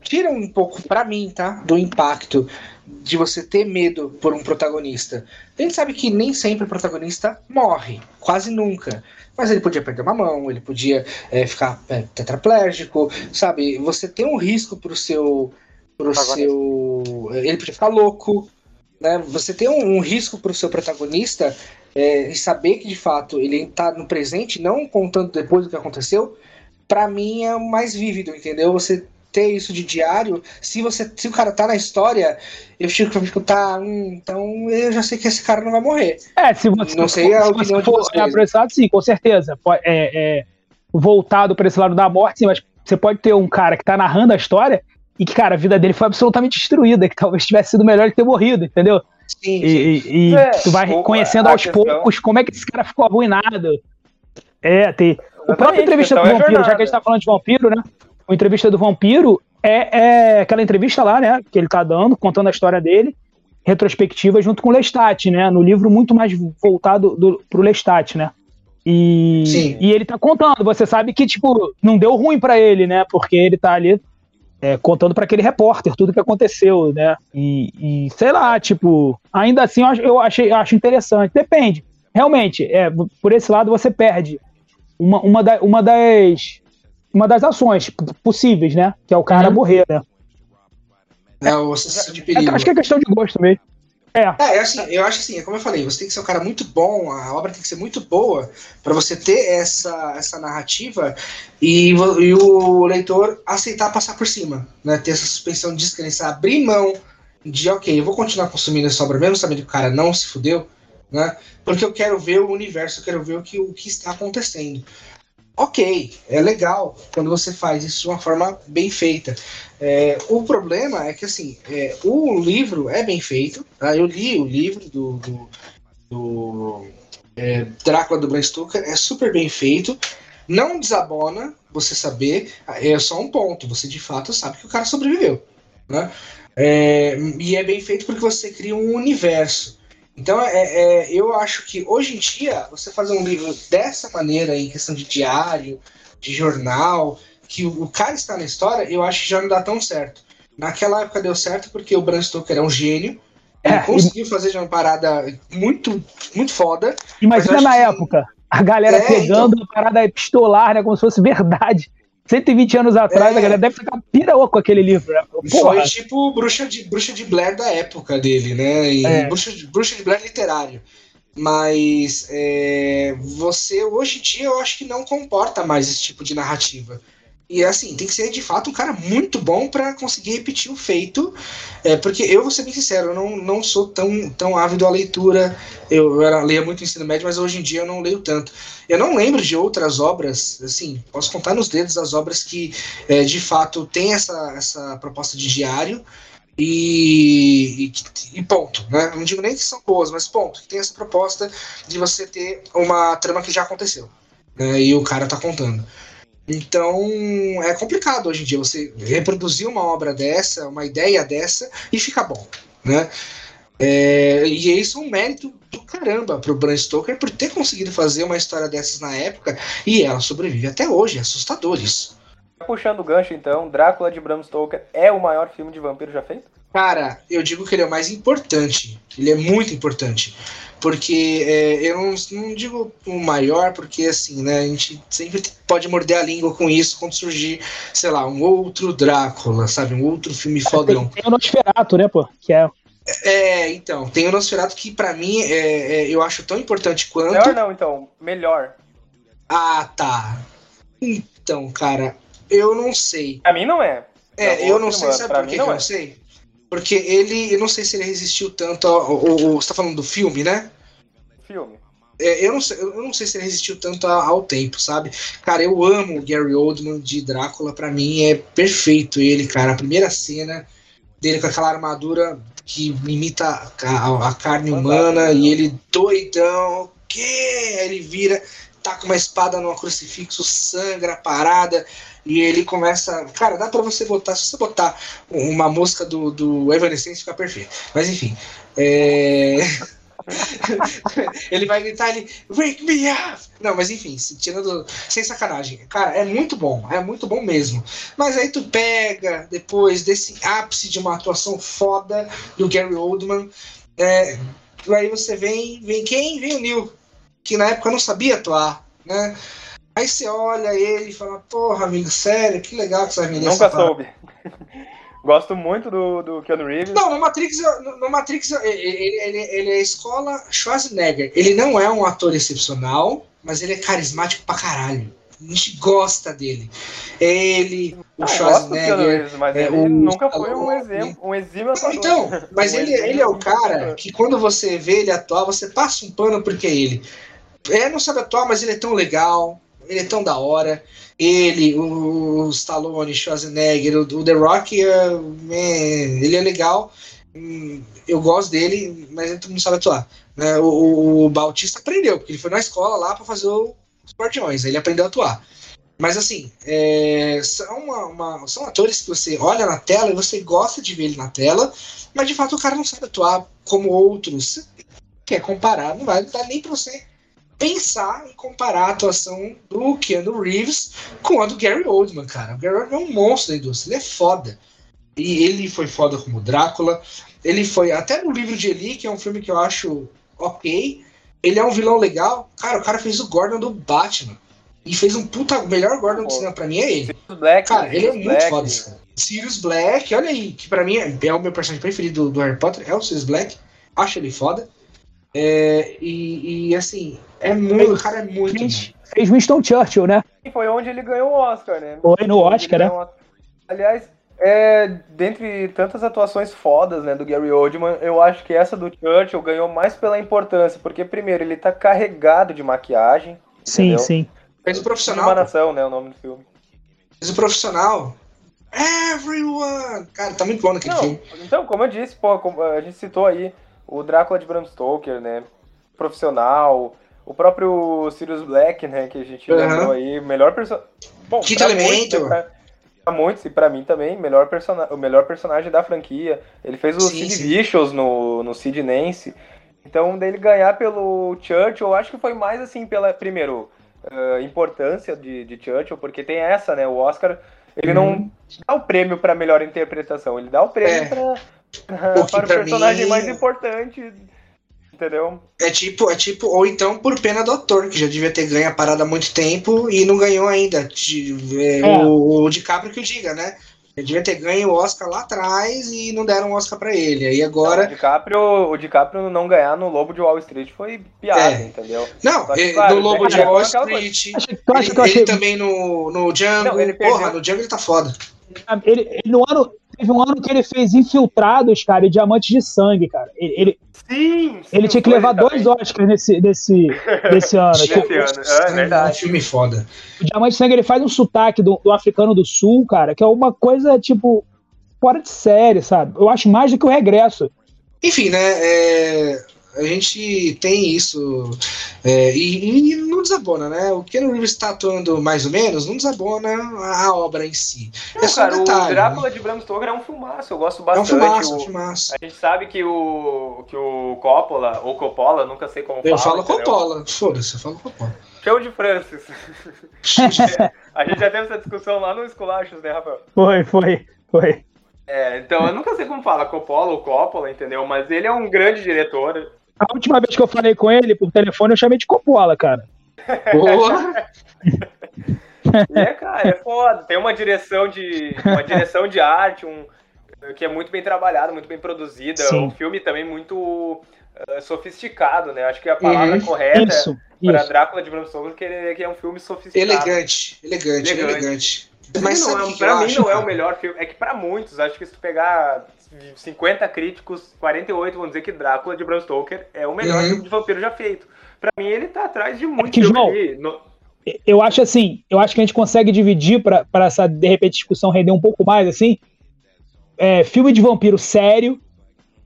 tira um pouco, pra mim, tá? Do impacto de você ter medo por um protagonista. A gente sabe que nem sempre o protagonista morre, quase nunca. Mas ele podia perder uma mão, ele podia é, ficar é, tetraplégico, sabe? Você tem um risco pro seu. Pro seu. Ele podia ficar louco. Né? Você tem um, um risco pro seu protagonista é, e saber que de fato ele tá no presente, não contando depois do que aconteceu, pra mim é o mais vívido, entendeu? Você ter isso de diário, se você se o cara tá na história, eu fico, eu fico tá, hum, então eu já sei que esse cara não vai morrer. É, se você, Não sei a se opinião você de for lado, sim, com certeza. É, é, voltado para esse lado da morte, sim, mas você pode ter um cara que tá narrando a história e que, cara, a vida dele foi absolutamente destruída, que talvez tivesse sido melhor ele ter morrido, entendeu? Sim, E, e- e É, tu vai o- conhecendo a aos questão- poucos como é que esse cara ficou arruinado. É, tem. O próprio entrevista do questão é vampiro, já jornada. que a gente tá falando de vampiro, né? O entrevista do vampiro é, é aquela entrevista lá, né? Que ele tá dando, contando a história dele, retrospectiva junto com o Lestat, né? No livro muito mais voltado do, pro Lestat, né? E, Sim. e ele tá contando, você sabe que, tipo, não deu ruim pra ele, né? Porque ele tá ali é, contando pra aquele repórter tudo que aconteceu, né? E, e, sei lá, tipo, ainda assim eu acho- eu achei, acho interessante. Depende. Realmente, é, por esse lado você perde uma, uma, da- uma das uma das ações possíveis, né? Que é o cara Uhum. morrer, né? É o sensação de É, perigo. acho que é questão de gosto mesmo. É, É, é assim, eu acho assim, é como eu falei, você tem que ser um cara muito bom, a obra tem que ser muito boa pra você ter essa, essa narrativa e, e o leitor aceitar passar por cima, né? Ter essa suspensão de descrença, abrir mão de, ok, eu vou continuar consumindo essa obra mesmo sabendo que o cara não se fudeu, né? Porque eu quero ver o universo, eu quero ver o que, o que está acontecendo. Ok, é legal quando você faz isso de uma forma bem feita. É, o problema é que assim, é, o livro é bem feito. tá? Eu li o livro do, do, do, é, Drácula do Bram Stoker, é super bem feito. Não desabona você saber, é só um ponto. Você de fato sabe que o cara sobreviveu. Né? É, e é bem feito porque você cria um universo. Então, é, é, eu acho que hoje em dia, você fazer um livro dessa maneira, em questão de diário, de jornal, que o, o cara está na história, eu acho que já não dá tão certo. Naquela época deu certo porque o Bram Stoker é um gênio, ele É, conseguiu fazer de uma parada muito, muito foda. imagina na acho que- época, a galera É, pegando a parada epistolar, né? Como se fosse verdade. 120 anos atrás, É. a galera deve ficar piraô com aquele livro. Né? Foi tipo bruxa de, bruxa de Blair da época dele, né? E É. bruxa, de, bruxa de Blair literário. Mas é, você, hoje em dia, eu acho que não comporta mais esse tipo de narrativa. E assim, tem que ser de fato um cara muito bom para conseguir repetir o feito. É, porque eu vou ser bem sincero, eu não, não sou tão, tão ávido à leitura. Eu, eu era, lia muito ensino médio, mas hoje em dia eu não leio tanto. Eu não lembro de outras obras, assim, posso contar nos dedos as obras que é, de fato tem essa, essa proposta de diário. E, e, e, ponto, né? Não digo nem que são boas, mas ponto. Que tem essa proposta de você ter uma trama que já aconteceu. Né? E o cara tá contando. Então é complicado hoje em dia você reproduzir uma obra dessa, uma ideia dessa e ficar bom, né? É, e isso é um mérito do caramba pro Bram Stoker por ter conseguido fazer uma história dessas na época e ela sobrevive até hoje, é assustador isso. Puxando o gancho então, Drácula de Bram Stoker é o maior filme de vampiro já feito? Cara, eu digo que ele é o mais importante. Ele é muito importante. Porque é, eu não, não, digo o maior, porque assim, né? A gente sempre pode morder a língua com isso quando surgir, sei lá, um outro Drácula, sabe? Um outro filme fodão. Tem, tem o Nosferatu, né, pô? Que é. É, então, tem o Nosferatu que para mim é, é, eu acho tão importante quanto. Melhor não, então, melhor. Ah, tá. Então, cara, eu não sei. A mim não é. É, eu não sei, sabe por que, que eu não é. sei? Porque ele, eu não sei se ele resistiu tanto ao, ao, ao você tá falando do filme, né? Filme. É, eu, não sei, eu não sei se ele resistiu tanto ao tempo, sabe? Cara, eu amo o Gary Oldman de Drácula, para mim é perfeito ele, cara. A primeira cena dele com aquela armadura que imita a, a carne humana e ele doidão, o quê? Ele vira, tá com uma espada numa crucifixo, sangra a parada. E ele começa. Cara, dá pra você botar. Se você botar uma música do, do Evanescence, fica perfeito. Mas enfim. É... [LAUGHS] ele vai gritar ele. Wake me up! Não, mas enfim, tirando. Sem sacanagem. Cara, é muito bom. É muito bom mesmo. Mas aí tu pega, depois desse ápice de uma atuação foda do Gary Oldman. É, aí você vem. Vem quem? Vem o Neil. Que na época não sabia atuar. Né? Aí você olha ele e fala, porra, amigo, sério, que legal que você vai me Nunca soube. [LAUGHS] Gosto muito do, do Keanu Reeves. Não, no Matrix, no Matrix ele, ele, ele é escola Schwarzenegger. Ele não é um ator excepcional, mas ele é carismático pra caralho. A gente gosta dele. Ele, o ah, Schwarzenegger. Reeves, mas é, ele o, nunca foi um exemplo, um exímio atuador. Então, mas um ele, ele é o cara que quando você vê ele atuar, você passa um pano porque ele. É, não sabe atuar, mas ele é tão legal ele é tão da hora. Ele, o, Stallone, Schwarzenegger, o, The Rock, é, é, ele é legal. Hum, eu gosto dele, mas ele não sabe atuar. Né? O, o, Bautista aprendeu, porque ele foi na escola lá para fazer os Guardiões, ele aprendeu a atuar. Mas assim, é, são, uma, uma, são atores que você olha na tela e você gosta de ver ele na tela, mas de fato o cara não sabe atuar como outros. Quer comparar, não vai dar nem pra você pensar em comparar a atuação do Keanu Reeves com a do Gary Oldman, cara. O Gary Oldman é um monstro da indústria, ele é foda. E ele foi foda como Drácula. Ele foi até no livro de Eli, que é um filme que eu acho ok. Ele é um vilão legal. Cara, o cara fez o Gordon do Batman. E fez um puta. O melhor Gordon do cinema pra mim é ele. Black, cara, ele é muito Black. foda, cara. Sirius Black, olha aí, que pra mim é, é o meu personagem preferido do, do Harry Potter, é o Sirius Black. Acho ele foda. É, e, e, assim, é muito, o cara é muito. Fez, fez Winston Churchill, né? E foi onde ele ganhou o Oscar, né? Foi no Oscar, né? Aliás, é, dentre tantas atuações fodas, né, do Gary Oldman, eu acho que essa do Churchill ganhou mais pela importância, porque primeiro ele tá carregado de maquiagem. Sim, entendeu? sim. Fez o profissional. nação, né, o nome do filme. Fez o profissional. Everyone! Cara, tá muito bom naquele Não, filme. Então, como eu disse, pô, a gente citou aí o Drácula de Bram Stoker, né? Profissional, o próprio Sirius Black, né? Que a gente uhum. lembrou aí, melhor personagem. Bom, Quinto elemento. Muitos, pra, muitos, e pra mim também, melhor person... o melhor personagem da franquia. Ele fez o sim, Sid sim. Vicious no, no Sid Nance. Então, dele ganhar pelo Churchill, eu acho que foi mais assim, pela, primeiro, uh, importância de, de Churchill, porque tem essa, né? O Oscar, ele uhum. não dá o prêmio para melhor interpretação, ele dá o prêmio é. pra para o personagem mim... mais importante. Entendeu? É tipo, é tipo, ou então por pena do ator, que já devia ter ganho a parada há muito tempo e não ganhou ainda. É. O, o DiCaprio que o diga, né? Ele devia ter ganho o Oscar lá atrás e não deram o Oscar pra ele. Aí Não, agora. o, DiCaprio, o DiCaprio não ganhar no Lobo de Wall Street foi piada, É. entendeu? Não, que, ele- claro, no Lobo de Wall. Street. Ele, ele também no, no Django. Não, ele Porra, perdeu. no Django ele tá foda. Ele, ele- no ano, teve um ano que ele fez Infiltrados, cara, e Diamantes de Sangue, cara. Ele, ele, Sim, sim, ele tinha que levar dois. Oscars nesse, nesse, [LAUGHS] nesse ano. Nesse Tipo, ano, é um verdade. filme foda. o Diamante de Sangue ele faz um sotaque do, do africano do sul, cara, que é uma coisa, tipo, fora de série, sabe? Eu acho mais do que o regresso. Enfim, né? é, a gente tem isso. é, e, e não desabona, né? O Keanu Reeves tá atuando mais ou menos, não desabona a, obra em si. Não, é só cara, um o detalhe. Drácula né? de Bram Stoker é um filmaço, eu gosto É um bastante. filmaço, é um o- filmaço. A gente sabe que o, que o Coppola, ou Coppola, nunca sei como Eu fala. falo entendeu? Coppola, foda-se, eu falo Coppola. Show de Francis. [LAUGHS] a gente já teve essa discussão lá no Esculachos, né, Rafael? Foi, foi, foi. É, então eu nunca sei como fala Coppola ou Coppola, entendeu? Mas ele é um grande diretor. A última vez que eu falei com ele por telefone, eu chamei de Coppola, cara. Porra! E é, cara, é foda. Tem uma direção de, uma direção de arte, um, que é muito bem trabalhada, muito bem produzida. Sim. Um filme também muito eh, sofisticado, né? Acho que a palavra Uhum. correta Isso, para isso. Drácula de Bram Stoker que ele- que é um filme sofisticado. Elegante, elegante, Elegante. elegante. Mas não é, que pra mim acho, não é cara? o melhor filme. É que pra muitos, acho que se tu pegar 50 críticos, 48 vão dizer que Drácula de Bram Stoker é o melhor Uhum. filme de vampiro já feito. Pra mim ele tá atrás de muito que, filme João. No- Eu acho assim, eu acho que a gente consegue dividir para essa, de repente, discussão render um pouco mais, assim, é, filme de vampiro sério,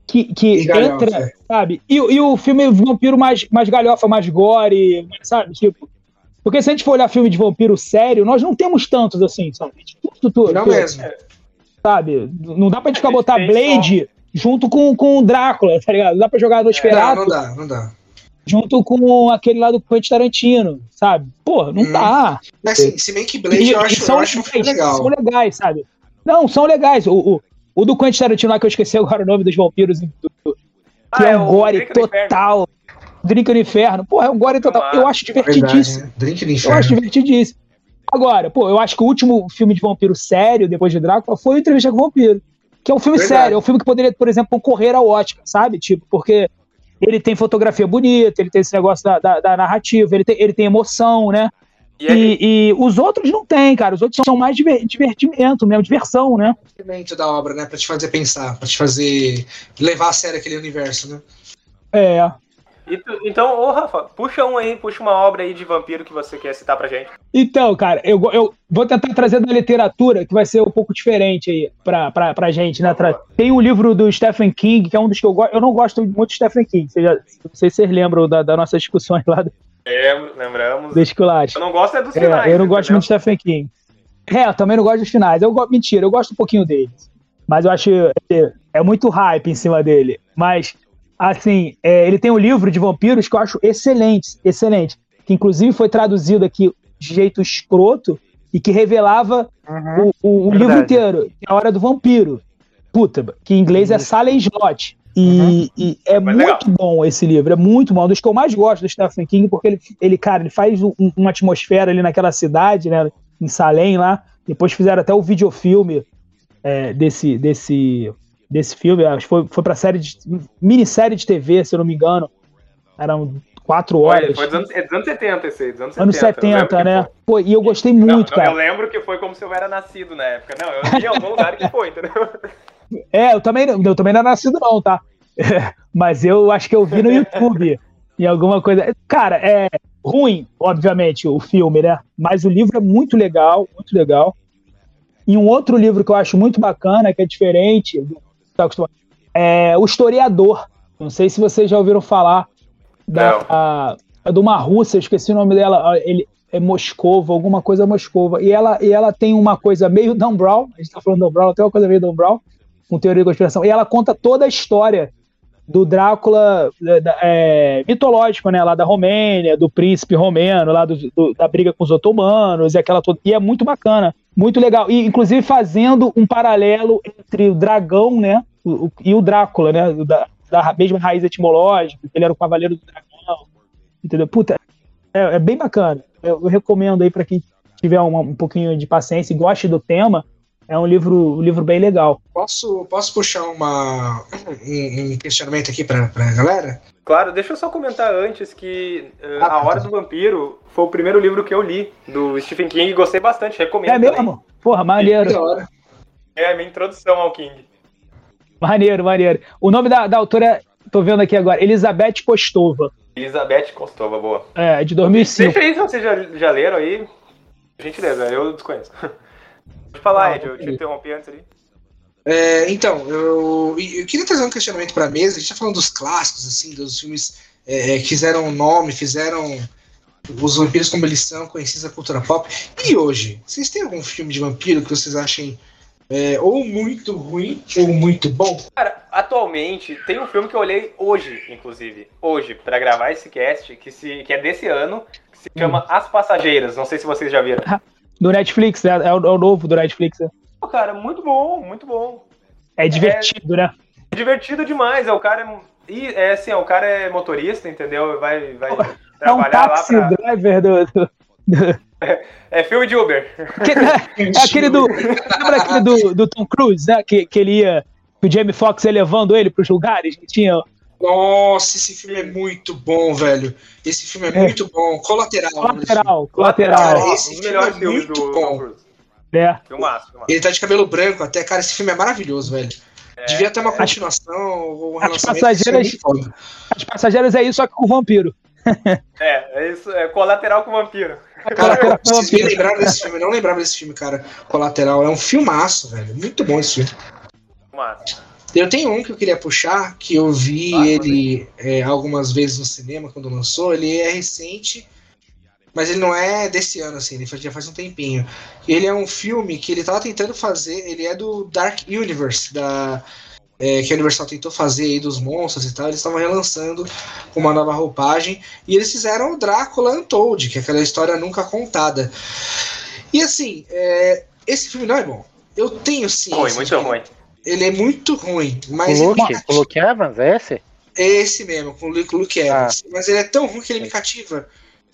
que, que galhofa, entra, é. sabe? E, e o filme de vampiro mais, mais galhofa, mais gore, sabe? Tipo, porque se a gente for olhar filme de vampiro sério, nós não temos tantos assim, sabe? Tudo, tudo, Não tudo, mesmo. Sabe? Não dá pra gente botar Blade junto com, com o Drácula, tá ligado? Não dá pra jogar no Esperado não dá, não dá. junto com aquele lá do Quentin Tarantino, sabe? Pô, não Hum. dá. Mas assim, se bem que Blade E- eu acho, são eu acho um filme legais, legal. São legais, sabe? Não, são legais. O, o, o do Quentin Tarantino lá, que eu esqueci agora o nome dos vampiros, do- do- que Ah, é é um o gore Inferno. total. Drink no Inferno. Porra, é um gore total. Eu acho Verdade, divertidíssimo. né? Drink do Eu acho Inferno. divertidíssimo. Agora, pô, eu acho que o último filme de vampiro sério, depois de Drácula, foi o Entrevista com o Vampiro. Que é um filme Verdade. sério, é um filme que poderia, por exemplo, concorrer ao Oscar, sabe? Tipo, porque ele tem fotografia bonita, ele tem esse negócio da, da, da narrativa, ele tem, ele tem emoção, né? E E, e os outros não tem, cara. Os outros são mais diver- divertimento mesmo, diversão, né? elemento da obra, né? Pra te fazer pensar, pra te fazer levar a sério aquele universo, né? É. e tu- então, ô Rafa, puxa um aí, puxa uma obra aí de vampiro que você quer citar pra gente. Então, cara, eu, eu vou tentar trazer da literatura, que vai ser um pouco diferente aí pra, pra, pra gente, né? Tra- Tem um livro do Stephen King, que é um dos que eu gosto. Eu não gosto muito do Stephen King. Vocês já- não sei se vocês lembram da, das nossas discussões lá do, Lembra- Lembramos. do Esculacho. Eu não gosto é dos É, finais. eu não gosto entendeu? muito de Stephen King. É, eu também não gosto dos finais. Eu go... Mentira, eu gosto um pouquinho deles. Mas eu acho que é muito hype em cima dele. Mas, assim, é, ele tem um livro de vampiros que eu acho excelente, excelente. Que inclusive foi traduzido aqui de jeito escroto e que revelava Uhum. o, o- o livro inteiro, que é a hora do vampiro. Puta, que em inglês é Salem Slot. E, e é Mas muito bom esse livro, é muito bom. Um dos que eu mais gosto do Stephen King, porque ele, ele cara, ele faz um- uma atmosfera ali naquela cidade, né, em Salem lá. Depois fizeram até o videofilme é, desse, desse, desse filme. Acho que foi, foi pra série de. minissérie de TV, se eu não me engano. Eram quatro Olha, horas. foi dos anos, é dos anos 70 esse aí, dos anos 70. Anos eu lembro 70, que né? Pô, e eu gostei Não, muito, não, cara. Eu lembro que foi como se eu era nascido na época. Não, eu vi em algum lugar que foi, entendeu? [LAUGHS] É, eu também, não- eu também não era nascido, não, tá? [LAUGHS] Mas eu acho que eu vi no YouTube, em alguma coisa. Cara, é ruim, obviamente, o filme, né? Mas o livro é muito legal, muito legal. E um outro livro que eu acho muito bacana, que é diferente, do tá acostumado, é O Historiador. Não sei se vocês já ouviram falar da, a, a de uma russa, eu esqueci o nome dela, ele é Moscova, alguma coisa Moscova. E ela, e ela tem uma coisa meio Dan Brown, a gente tá falando Dan Brown, tem uma coisa meio Dan Brown, com teoria da conspiração. E ela conta toda a história do Drácula é, mitológico, né? Lá da Romênia, do príncipe romeno, lá do- do- da briga com os otomanos e aquela toda. E é muito bacana, muito legal. E inclusive fazendo um paralelo entre o dragão, né? o- o- e o Drácula, né? Da, da mesma raiz etimológica, ele era o cavaleiro do dragão. Entendeu? Puta, é, é bem bacana. Eu, eu recomendo aí para quem tiver uma- um pouquinho de paciência e goste do tema, É um livro, um livro bem legal. Posso, posso puxar uma, um, um questionamento aqui pra, pra galera? Claro, deixa eu só comentar antes que uh, Ah, A Hora tá. do Vampiro foi o primeiro livro que eu li do Stephen King e gostei bastante, recomendo. É também. mesmo? Porra, maneiro. É a minha introdução ao King. maneiro, maneiro. O nome da, da autora, tô vendo aqui agora, Elizabeth Kostova. Elizabeth Kostova, boa. É, de 2005. Deixa aí se vocês já, já leram aí. Gentileza, eu desconheço. [LAUGHS] Pode falar, Não, Ed, eu te interrompi antes ali. É, então, eu, eu queria trazer um questionamento pra mesa. A gente tá falando dos clássicos, assim, dos filmes é, que fizeram nome, fizeram os vampiros como eles são, conhecidos da cultura pop. E hoje, vocês têm algum filme de vampiro que vocês achem é, ou muito ruim ou muito bom? Cara, atualmente tem um filme que eu olhei hoje, inclusive, hoje, pra gravar esse cast, que, se, que é desse ano, que se chama As Passageiras. Não sei se vocês já viram. Do Netflix, né? É o, é o novo do Netflix. né? Pô, cara, muito bom, muito bom. É divertido, né? Divertido demais. É o cara. E é assim, é, o cara é motorista, entendeu? Vai, vai É um trabalhar lá pra. driver do. do- do- É filme de Uber. que- né? é aquele do. Lembra aquele do, do Tom Cruise, né? Que, que ele ia. Que o Jamie Foxx ia levando ele pros lugares? Que tinha. Nossa, esse filme é muito bom, velho. Esse filme é, É. muito bom. Colateral. o filme. Colateral, colateral. Cara, esse um filme é muito do bom. Né? Filmaço, filmaço. Ele tá de cabelo branco até, cara, esse filme é maravilhoso, velho. Devia ter uma continuação ou um As é passageiras-. As passageiras é isso, só que com vampiro. [LAUGHS] É, é isso, é colateral com vampiro. Cara, Colateral com vocês me vampiro. lembraram desse filme, eu não lembrava desse filme, cara. Colateral. É um filmaço, velho. Muito bom esse filme. Filmaço. Eu tenho um que eu queria puxar, que eu vi Ah, ele é, algumas vezes no cinema quando lançou. Ele é recente, mas ele não é desse ano, assim, ele já faz um tempinho. Ele é um filme que ele tava tentando fazer, ele é do Dark Universe, da, é, que a Universal tentou fazer aí dos monstros e tal. Eles estavam relançando com uma nova roupagem. E eles fizeram o Drácula Untold, que é aquela história nunca contada. E assim, é, esse filme não é bom. Eu tenho sim. Ruim, muito ruim. Ele é muito ruim, mas o Luke, o Luke Evans, é esse? é esse mesmo, com o Luke, Luke Evans. Mas ele é tão ruim que ele me cativa.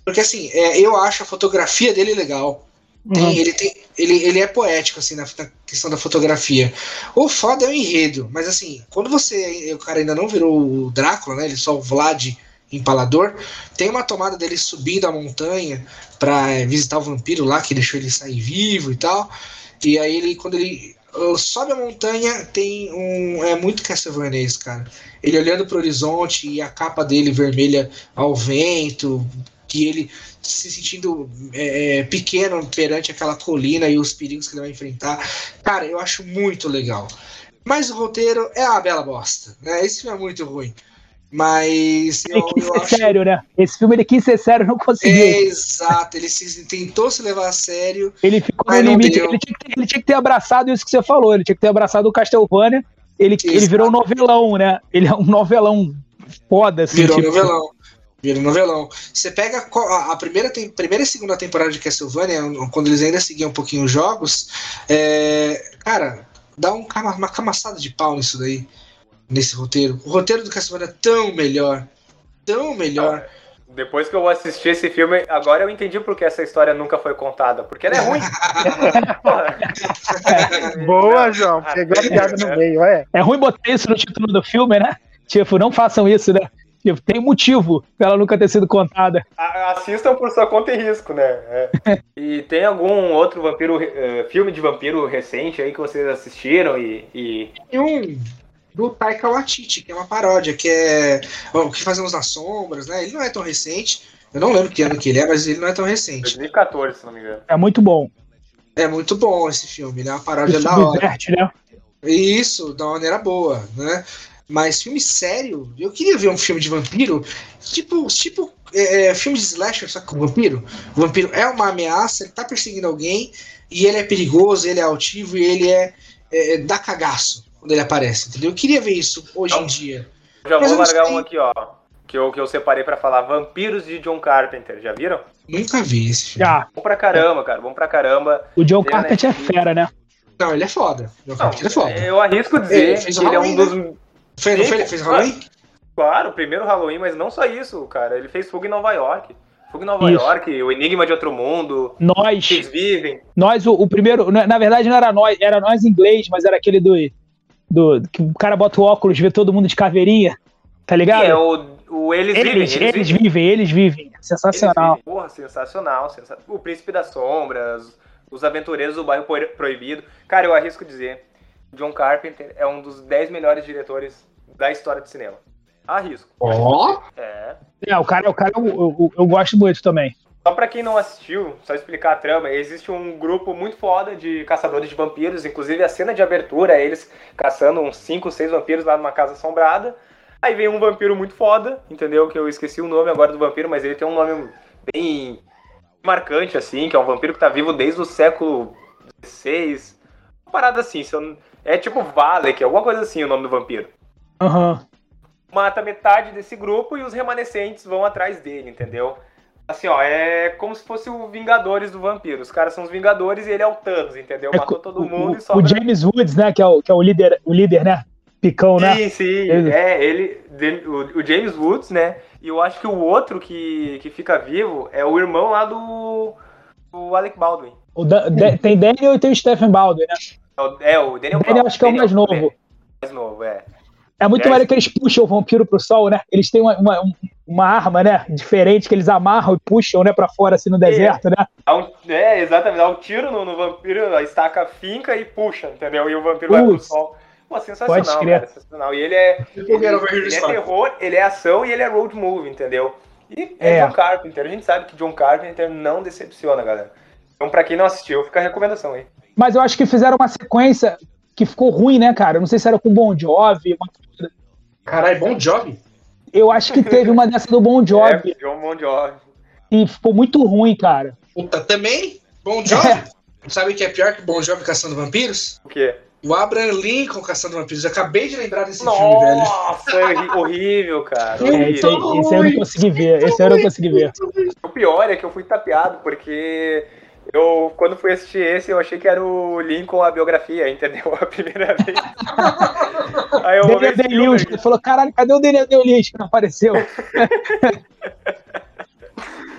Porque assim, é, eu acho a fotografia dele legal. Tem- Uhum. ele, tem, ele, ele é poético, assim, na, na questão da fotografia. O foda é o enredo, mas assim, quando você. O cara ainda não virou o Drácula, né? Ele é só o Vlad Empalador. Tem uma tomada dele subindo a montanha pra é, visitar o vampiro lá, que deixou ele sair vivo e tal. E aí ele, quando ele sobe a montanha, tem um. É muito Castlevania cara. Ele olhando pro horizonte e a capa dele vermelha ao vento, que ele se sentindo é, é, pequeno perante aquela colina e os perigos que ele vai enfrentar. Cara, eu acho muito legal. Mas o roteiro é uma bela bosta, né? Esse filme é muito ruim. Mas Ele eu, quis eu ser acho. sério, né? Esse filme ele quis ser sério, não É, conseguiu. exato, ele se, tentou se levar a sério. Ele ficou no limite. Ele tinha, que ter, ele tinha que ter abraçado isso que você falou. Ele tinha que ter abraçado o Castlevania. Ele, ele virou um novelão, né? Ele é um novelão foda, assim. Virou tipo, novelão. Virou novelão. Você pega a primeira, primeira e segunda temporada de Castlevania, quando eles ainda seguiam um pouquinho os jogos, é, cara, dá um, uma camaçada de pau nisso daí, nesse roteiro. O roteiro do Castlevania é tão melhor, tão melhor. Depois que eu assisti esse filme, agora eu entendi por que essa história nunca foi contada. Porque ela é ruim. [LAUGHS] Boa, João. Pegou a piada no meio, é. É ruim botar isso no título do filme, né? Tipo, não façam isso, né? Tipo, tem motivo pra ela nunca ter sido contada. A- Assistam por sua conta e risco, né? É. [LAUGHS] E tem algum outro vampiro, eh, filme de vampiro recente aí que vocês assistiram e. e- E um do Taika Waititi, que é uma paródia, que é o que fazemos nas sombras, né? Ele não é tão recente. Eu não lembro que ano que ele é, mas ele não é tão recente. 2014, se não me engano. É muito bom. É muito bom esse filme, né? Uma paródia Isso da hora. subverte, né? Isso, da maneira boa, né? Mas filme sério, eu queria ver um filme de vampiro, tipo, tipo é, é, filme de slasher, só que com vampiro. O vampiro é uma ameaça, ele tá perseguindo alguém, e ele é perigoso, ele é altivo e ele é, é dá cagaço quando ele aparece, entendeu? Eu queria ver isso hoje em dia. Já Mas vou não largar sei. um aqui, ó. Que eu, que eu separei pra falar. Vampiros de John Carpenter. Já viram? Nunca vi esse filme. Já. Bom pra caramba, cara. Bom pra caramba. O John Tem Carpenter é fera, né? Não, ele é foda. Meu Não, Carpenter é foda. eu arrisco Ele dizer fez que ele é um Halloween, dos. Foi, não foi ele que fez Halloween? Claro, o primeiro Halloween, mas não só isso, cara. Ele fez Fuga em Nova York. Fogo em Nova Isso. York, o Enigma de Outro Mundo, Nós, Eles Vivem. nós o, o primeiro, na na verdade não era nós, era nós em inglês, mas era aquele do, do que o cara bota o óculos, vê todo mundo de caveirinha, tá ligado? é o, o Eles, eles, Vivem. eles vivem, eles vivem. Eles Sensacional. Vivem. Porra, sensacional, sensa- O Príncipe das Sombras, Os Aventureiros do Bairro Pro- Proibido. Cara, eu arrisco dizer, John Carpenter é um dos 10 melhores diretores da história do cinema. Arrisco. Ó. É. É, o cara, o cara eu, eu, eu gosto muito também. Só pra quem não assistiu, só explicar a trama, existe um grupo muito foda de caçadores de vampiros, inclusive a cena de abertura é eles caçando uns 5, 6 vampiros lá numa casa assombrada. Aí vem um vampiro muito foda, entendeu? Que eu esqueci o nome agora do vampiro, mas ele tem um nome bem marcante, assim, que é um vampiro que tá vivo desde o século XVI. Uma parada assim, não- é tipo Valek, alguma coisa assim o nome do vampiro Aham. mata metade desse grupo e os remanescentes vão atrás dele, entendeu? Assim, ó, é como se fosse o Vingadores do Vampiro. Os caras são os Vingadores e ele é o Thanos, entendeu? É Matou co- todo o- mundo o, e sobra... o James Woods, né, que é o, que é o líder, o líder, né? Picão, né? Sim, sim, Ele- é, ele, o, o James Woods, né? E eu acho que o outro que, que fica vivo é o irmão lá do, do Alec Baldwin. O Dan- De- tem Daniel e tem o Stephen Baldwin, né? É o, é, o Daniel Daniel acho que é o mais novo. é, mais novo, é. É muito É. maneiro que eles puxam o vampiro pro sol, né? Eles têm uma, uma, uma arma, né? Diferente que eles amarram e puxam, né? Pra fora, assim, no deserto, né? Dá um- é, exatamente, dá um tiro no, no vampiro, a estaca finca e puxa, entendeu? E o vampiro vai pro sol. Pô, sensacional, Pode crer. cara, sensacional. E ele é, ver ele isso. é terror, ele é ação e ele é road movie, entendeu? E é, É. John Carpenter, a gente sabe que John Carpenter não decepciona, galera. Então, pra quem não assistiu, fica a recomendação aí. Mas eu acho que fizeram uma sequência que ficou ruim, né, cara? Eu não sei se era com o Bon Jovi. uma- Caralho, bom job. Eu acho que teve uma dessa do Bon Jovi É, John Bon Jovi. e ficou muito ruim, cara. Puta, também? Bom job? É. Sabe o que é pior que Bom Job caçando vampiros? O quê? O Abraham Lincoln caçando vampiros. Eu acabei de lembrar desse filme, velho. Nossa, horrível, cara. É, esse, aí, esse aí eu não consegui ver. Esse aí eu não consegui ver. O pior é que eu fui tapeado, porque eu, quando fui assistir esse, eu achei que era o Lincoln a biografia, entendeu? [LAUGHS] A primeira vez. Aí eu filme, Day-Lewis ele falou: caralho, cadê o Daniel Day-Lewis que não apareceu? [LAUGHS]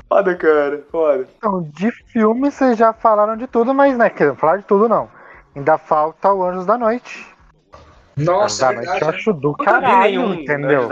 Foda, cara, foda. Então, de filme vocês já falaram de tudo, mas né, quer dizer, falar de tudo não. Ainda falta o Anjos da Noite. Nossa, Anjos é da Noite eu acho do caralho, entendeu?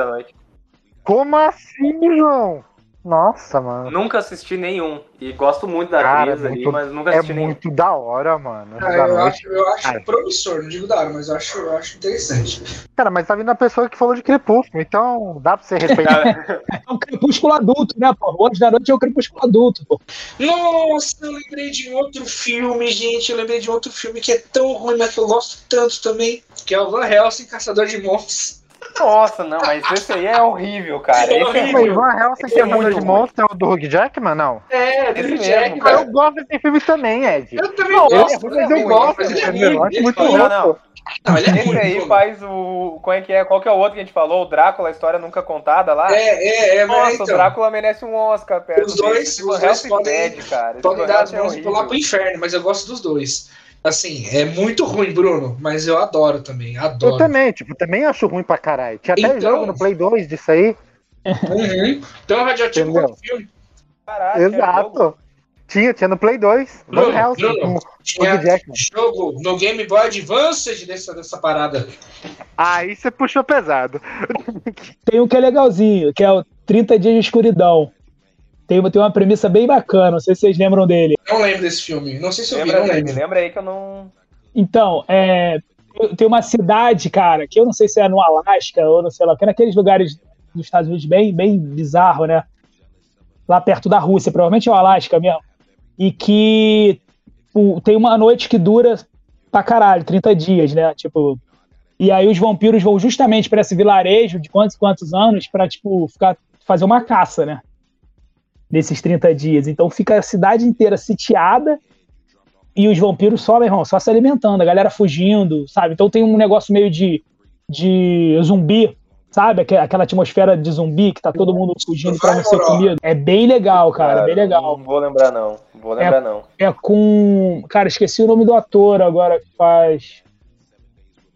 Como assim, João? Nossa, mano. Nunca assisti nenhum. E gosto muito da Cara, atriz ali, muito- mas nunca É assisti nenhum. muito da hora, mano. Anjos Ah, da eu Noite. acho, eu acho Cara. promissor, não digo da hora, mas eu acho, eu acho interessante. Cara, mas tá vindo a pessoa que falou de Crepúsculo, então dá pra você respeitar. [LAUGHS] É um crepúsculo adulto, né, pô? Hoje da noite é um crepúsculo adulto, pô. Nossa, eu lembrei de outro filme, gente. Eu lembrei de outro filme que é tão ruim, mas que eu gosto tanto também. Que é o Van Helsing, Caçador de Monstros. Nossa, não, mas esse aí é horrível, cara. Esse é horrível. Mas ruim. Van Helsing Esse é muito de ruim. Monstros é o do Hugh Jackman? Não. É, Esse Billy mesmo, Jack, cara. Eu gosto desse filme também, Ed. Eu também Não, gosto, Ele é mas eu gosto, mas ele é entendeu? Eu acho muito é ruim. Não, não. Não, ele é Esse ruim, aí pô. faz o. Qual é que é? Qual que é o outro que a gente falou? O Drácula, a história nunca contada lá? É, é, é, mas Nossa, então, o Drácula merece um Oscar perto Os dois- desse. os Esse dois podem- Dead, cara. Podem dar é mãos e pular pro inferno, mas eu gosto dos dois. Assim, é muito ruim, Bruno, mas eu adoro também, adoro. Eu também, tipo, também acho ruim pra caralho. Tinha até Então- jogo no Play 2 disso aí. Uhum. Então, radioativo Entendeu? como filme. Jogo. Exato. Tinha, tinha no Play 2. Van Bruno, Helsing Bruno, com Tinha jogo no Game Boy Advance dessa, dessa parada. Aí você puxou pesado. Tem um que é legalzinho, que é o 30 Dias de Escuridão. Tem, tem uma premissa bem bacana, não sei se vocês lembram dele. Não lembro desse filme. Não sei se eu vi, Lembra, não aí, lembro. lembra aí que eu não. Então, é, tem uma cidade, cara, que eu não sei se é no Alasca ou não sei lá, que é naqueles lugares dos Estados Unidos bem, bem bizarro, né? Lá perto da Rússia, provavelmente é o Alasca mesmo. E que o- tem uma noite que dura pra caralho, 30 dias, né? Tipo. E aí os vampiros vão justamente pra esse vilarejo de quantos e quantos anos pra, tipo, ficar, fazer uma caça, né? Nesses 30 dias. Então fica a cidade inteira sitiada e os vampiros só, meu irmão, só se alimentando, a galera fugindo, sabe? Então tem um negócio meio de, de zumbi, sabe? Aque- Aquela atmosfera de zumbi que tá todo mundo fugindo pra não ser comido. É bem legal, cara, bem legal. Não vou lembrar, não. Não Vou lembrar, não. É com. Cara, esqueci o nome do ator agora que faz.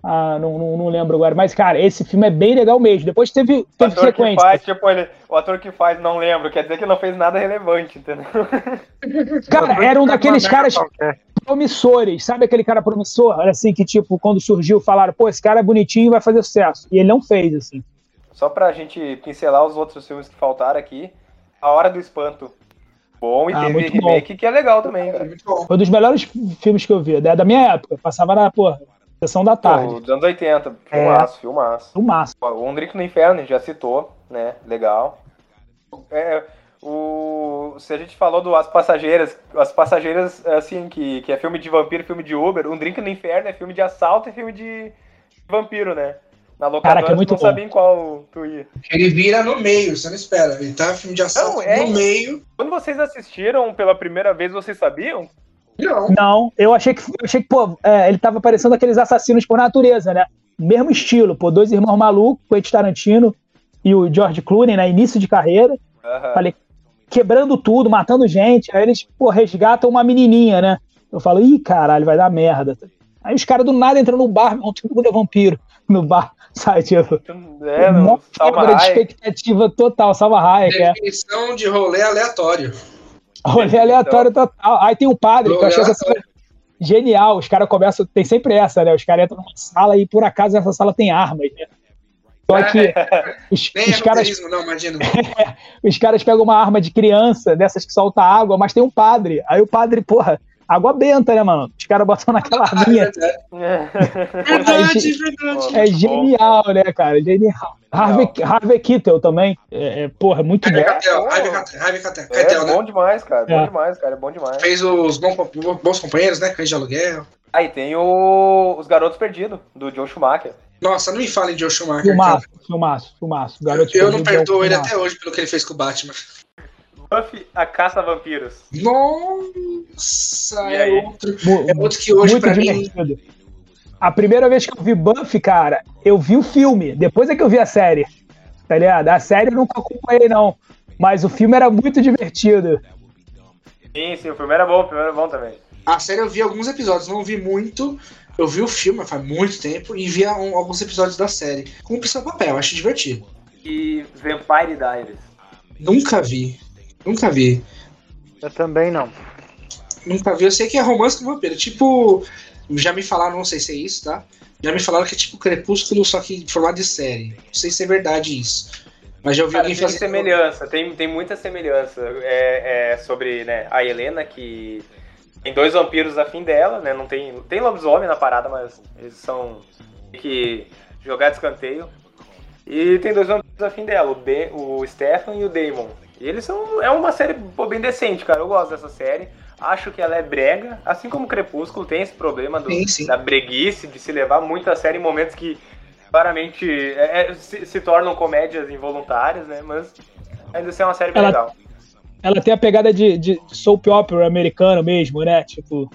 Ah, não, não, não, lembro agora. Mas, cara, esse filme é bem legal mesmo. Depois teve, teve o sequência. Que faz, tipo, ele, o ator que faz não lembro, quer dizer que não fez nada relevante, entendeu? [LAUGHS] Cara, era um daqueles caras promissores. Sabe aquele cara promissor? Assim, que, tipo, quando surgiu, falaram, pô, esse cara é bonitinho e vai fazer sucesso. E ele não fez, assim. Só pra gente pincelar os outros filmes que faltaram aqui. A Hora do Espanto. Bom, e ah, teve remake bom. que é legal também, cara. Foi um dos melhores filmes que eu vi, da minha época. Passava na, porra, Sessão da tarde. Pô, dos anos 80. Filmaço, é. filmaço. Filmaço. O Um Drink no Inferno, já citou, né? Legal. É, o, se a gente falou do As Passageiras, As Passageiras, assim, que, que é filme de vampiro, filme de Uber, Um Drink no Inferno é filme de assalto e filme de vampiro, né? Na locadora, Cara, que é muito não bom. sabia em qual tu ia. Ele vira no meio, você não espera. Ele tá filme de assalto não, é... no meio. Quando vocês assistiram pela primeira vez, vocês sabiam não. Não, eu achei que, eu achei que pô, é, ele tava parecendo aqueles assassinos por natureza, né? Mesmo estilo, pô, dois irmãos malucos, o Ed Tarantino e o George Clooney, né? Início de carreira. Uhum. Falei, quebrando tudo, matando gente. Aí eles, pô, resgatam uma menininha, né? Eu falo, ih, caralho, vai dar merda. Aí os caras do nada entram no bar, todo mundo é vampiro no bar, [LAUGHS] sai, tipo. É, não, quebra de expectativa total, salva raia. É. Definição é. de rolê aleatório. Rolê aleatório então. total. Aí tem o padre, que eu achei essa cena genial. Os caras começam. Tem sempre essa, né? Os caras entram numa sala e por acaso essa sala tem armas, né? Só que [LAUGHS] os, Nem os caras. Não, imagina. [LAUGHS] os caras pegam uma arma de criança, dessas que solta água, mas tem um padre. Aí o padre, porra, água benta, né, mano? Os caras botam naquela [LAUGHS] arminha. Verdade, verdade. É genial, né, cara? Genial. Harvey, Harvey Kittel também. É, é, porra, muito bom. Harvey Kittel, é, é bom demais, cara. Bom é. demais, cara. É bom demais. Fez os bons, bons companheiros, né? Cães de aluguel. Aí tem o, os Garotos Perdidos, do Joe Schumacher. Nossa, não me falem de Joe Schumacher. Filmaço, filmaço, filmaço. Garotos eu não perdoo ele até hoje pelo que ele fez com o Batman. Buffy, a caça a vampiros. Nossa, é outro, é outro que hoje Muito pra divertido. mim a primeira vez que eu vi Buffy, cara, eu vi o filme. Depois é que eu vi a série. Tá ligado? A série eu nunca acompanhei, não. Mas o filme era muito divertido. Sim, sim, o filme era bom, o filme era bom também. A série eu vi alguns episódios, não vi muito. Eu vi o filme faz muito tempo e vi um, alguns episódios da série. Com o papel, acho divertido. E Vampire Diaries? Nunca vi. Nunca vi. Eu também não. Nunca vi. Eu sei que é romance com vampiro. Tipo já me falaram, não sei se é isso, tá? Já me falaram que é tipo Crepúsculo, só que em formato de série. Não sei se é verdade isso. Mas já ouvi Cara, alguém tem semelhança, tem, tem muita semelhança. É, é, sobre né, a Helena, que tem dois vampiros afim dela, né? Não tem, tem lobisomem na parada, mas eles são que jogar de escanteio. E tem dois vampiros afim dela, o, de, o Stefan e o Damon. E eles são. É uma série pô, bem decente, cara. Eu gosto dessa série. Acho que ela é brega, assim como Crepúsculo tem esse problema do, sim, sim. da breguice, de se levar muito a sério em momentos que claramente é, é, se, se, tornam comédias involuntárias, né? Mas ainda assim é uma série bem ela, legal. Ela tem a pegada de, de soap opera americano mesmo, né? Tipo,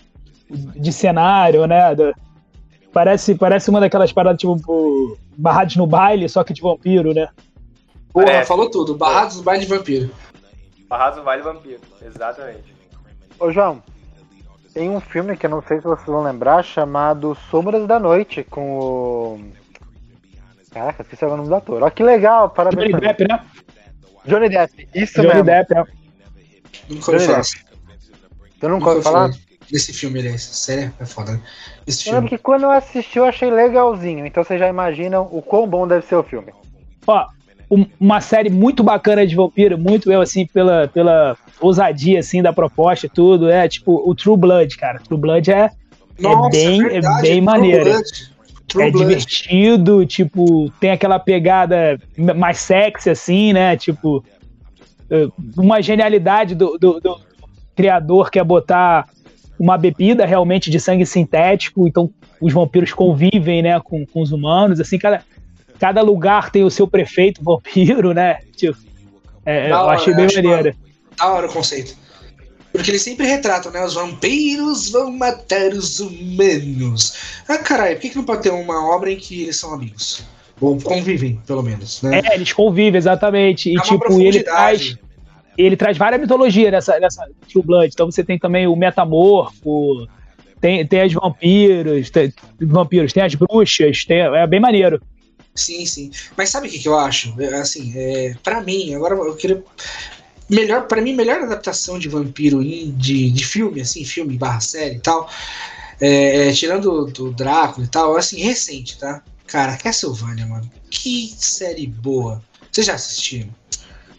de cenário, né? Do, parece, parece uma daquelas paradas, tipo, Barrados no Baile, só que de vampiro, né? Porra, falou tudo. Barrados no Baile de Vampiro. Barrados no Baile de Vampiro, exatamente. Ô, João, tem um filme que eu não sei se vocês vão lembrar, chamado Sombras da Noite, com o. Caraca, esqueci o nome do ator. Olha que legal, parabéns. Johnny Depp, né? Johnny Depp, isso Johnny mesmo. Depp, é. Nunca ouvi falar. Tu nunca ouviu falar? Desse filme, aliás. Sério? É foda, né? Esse filme. Porque quando eu assisti, eu achei legalzinho. Então vocês já imaginam o quão bom deve ser o filme. Ó, uma série muito bacana de vampiro, muito eu, assim, pela, pela ousadia, assim, da proposta e tudo, é tipo o True Blood, cara. True Blood é, é Nossa, é bem, verdade, é bem maneiro. é Blood. divertido, tipo, tem aquela pegada mais sexy, assim, né? Tipo, eh, uma genialidade do, do, do criador que é botar uma bebida realmente de sangue sintético, então os vampiros convivem, né, com, com os humanos, assim, cada, cada lugar tem o seu prefeito vampiro, né? Tipo, é, eu achei bem maneiro. Da hora o conceito. Porque eles sempre retratam, né? Os vampiros vão matar os humanos. Ah, caralho, por que, que não pode ter uma obra em que eles são amigos? Ou convivem, pelo menos, né? É, eles convivem, exatamente. E, tipo, ele traz. Ele traz várias mitologias nessa, nessa True Blood. Então você tem também o Metamorfo, Tem, tem as vampiros, tem, vampiros, tem as bruxas, tem, é bem maneiro. Sim, sim. Mas sabe o que, que eu acho? É, assim, é, para mim, agora eu queria. Melhor, para mim, melhor adaptação de vampiro em, de, de filme, assim, filme barra série e tal. É, é, tirando do Drácula e tal, assim, recente, tá? Cara, Castlevania, mano. Que série boa. Vocês já assistiram?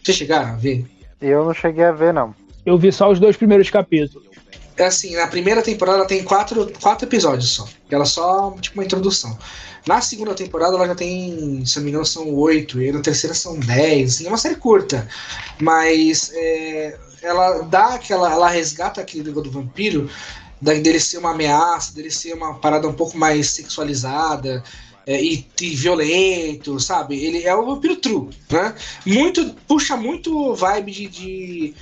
Vocês chegaram a ver? Eu não cheguei a ver, não. Eu vi só os dois primeiros capítulos. É assim, na primeira temporada ela tem quatro, quatro episódios só. Ela só, tipo, uma introdução. Na segunda temporada ela já tem, se não me engano, são oito, e na terceira são dez, assim, é uma série curta. Mas é, ela dá aquela. Ela resgata aquele negócio do vampiro, dele ser uma ameaça, dele ser uma parada um pouco mais sexualizada. É, e, e, violento, sabe? Ele é o vampiro true, né? Muito, puxa muito vibe de, de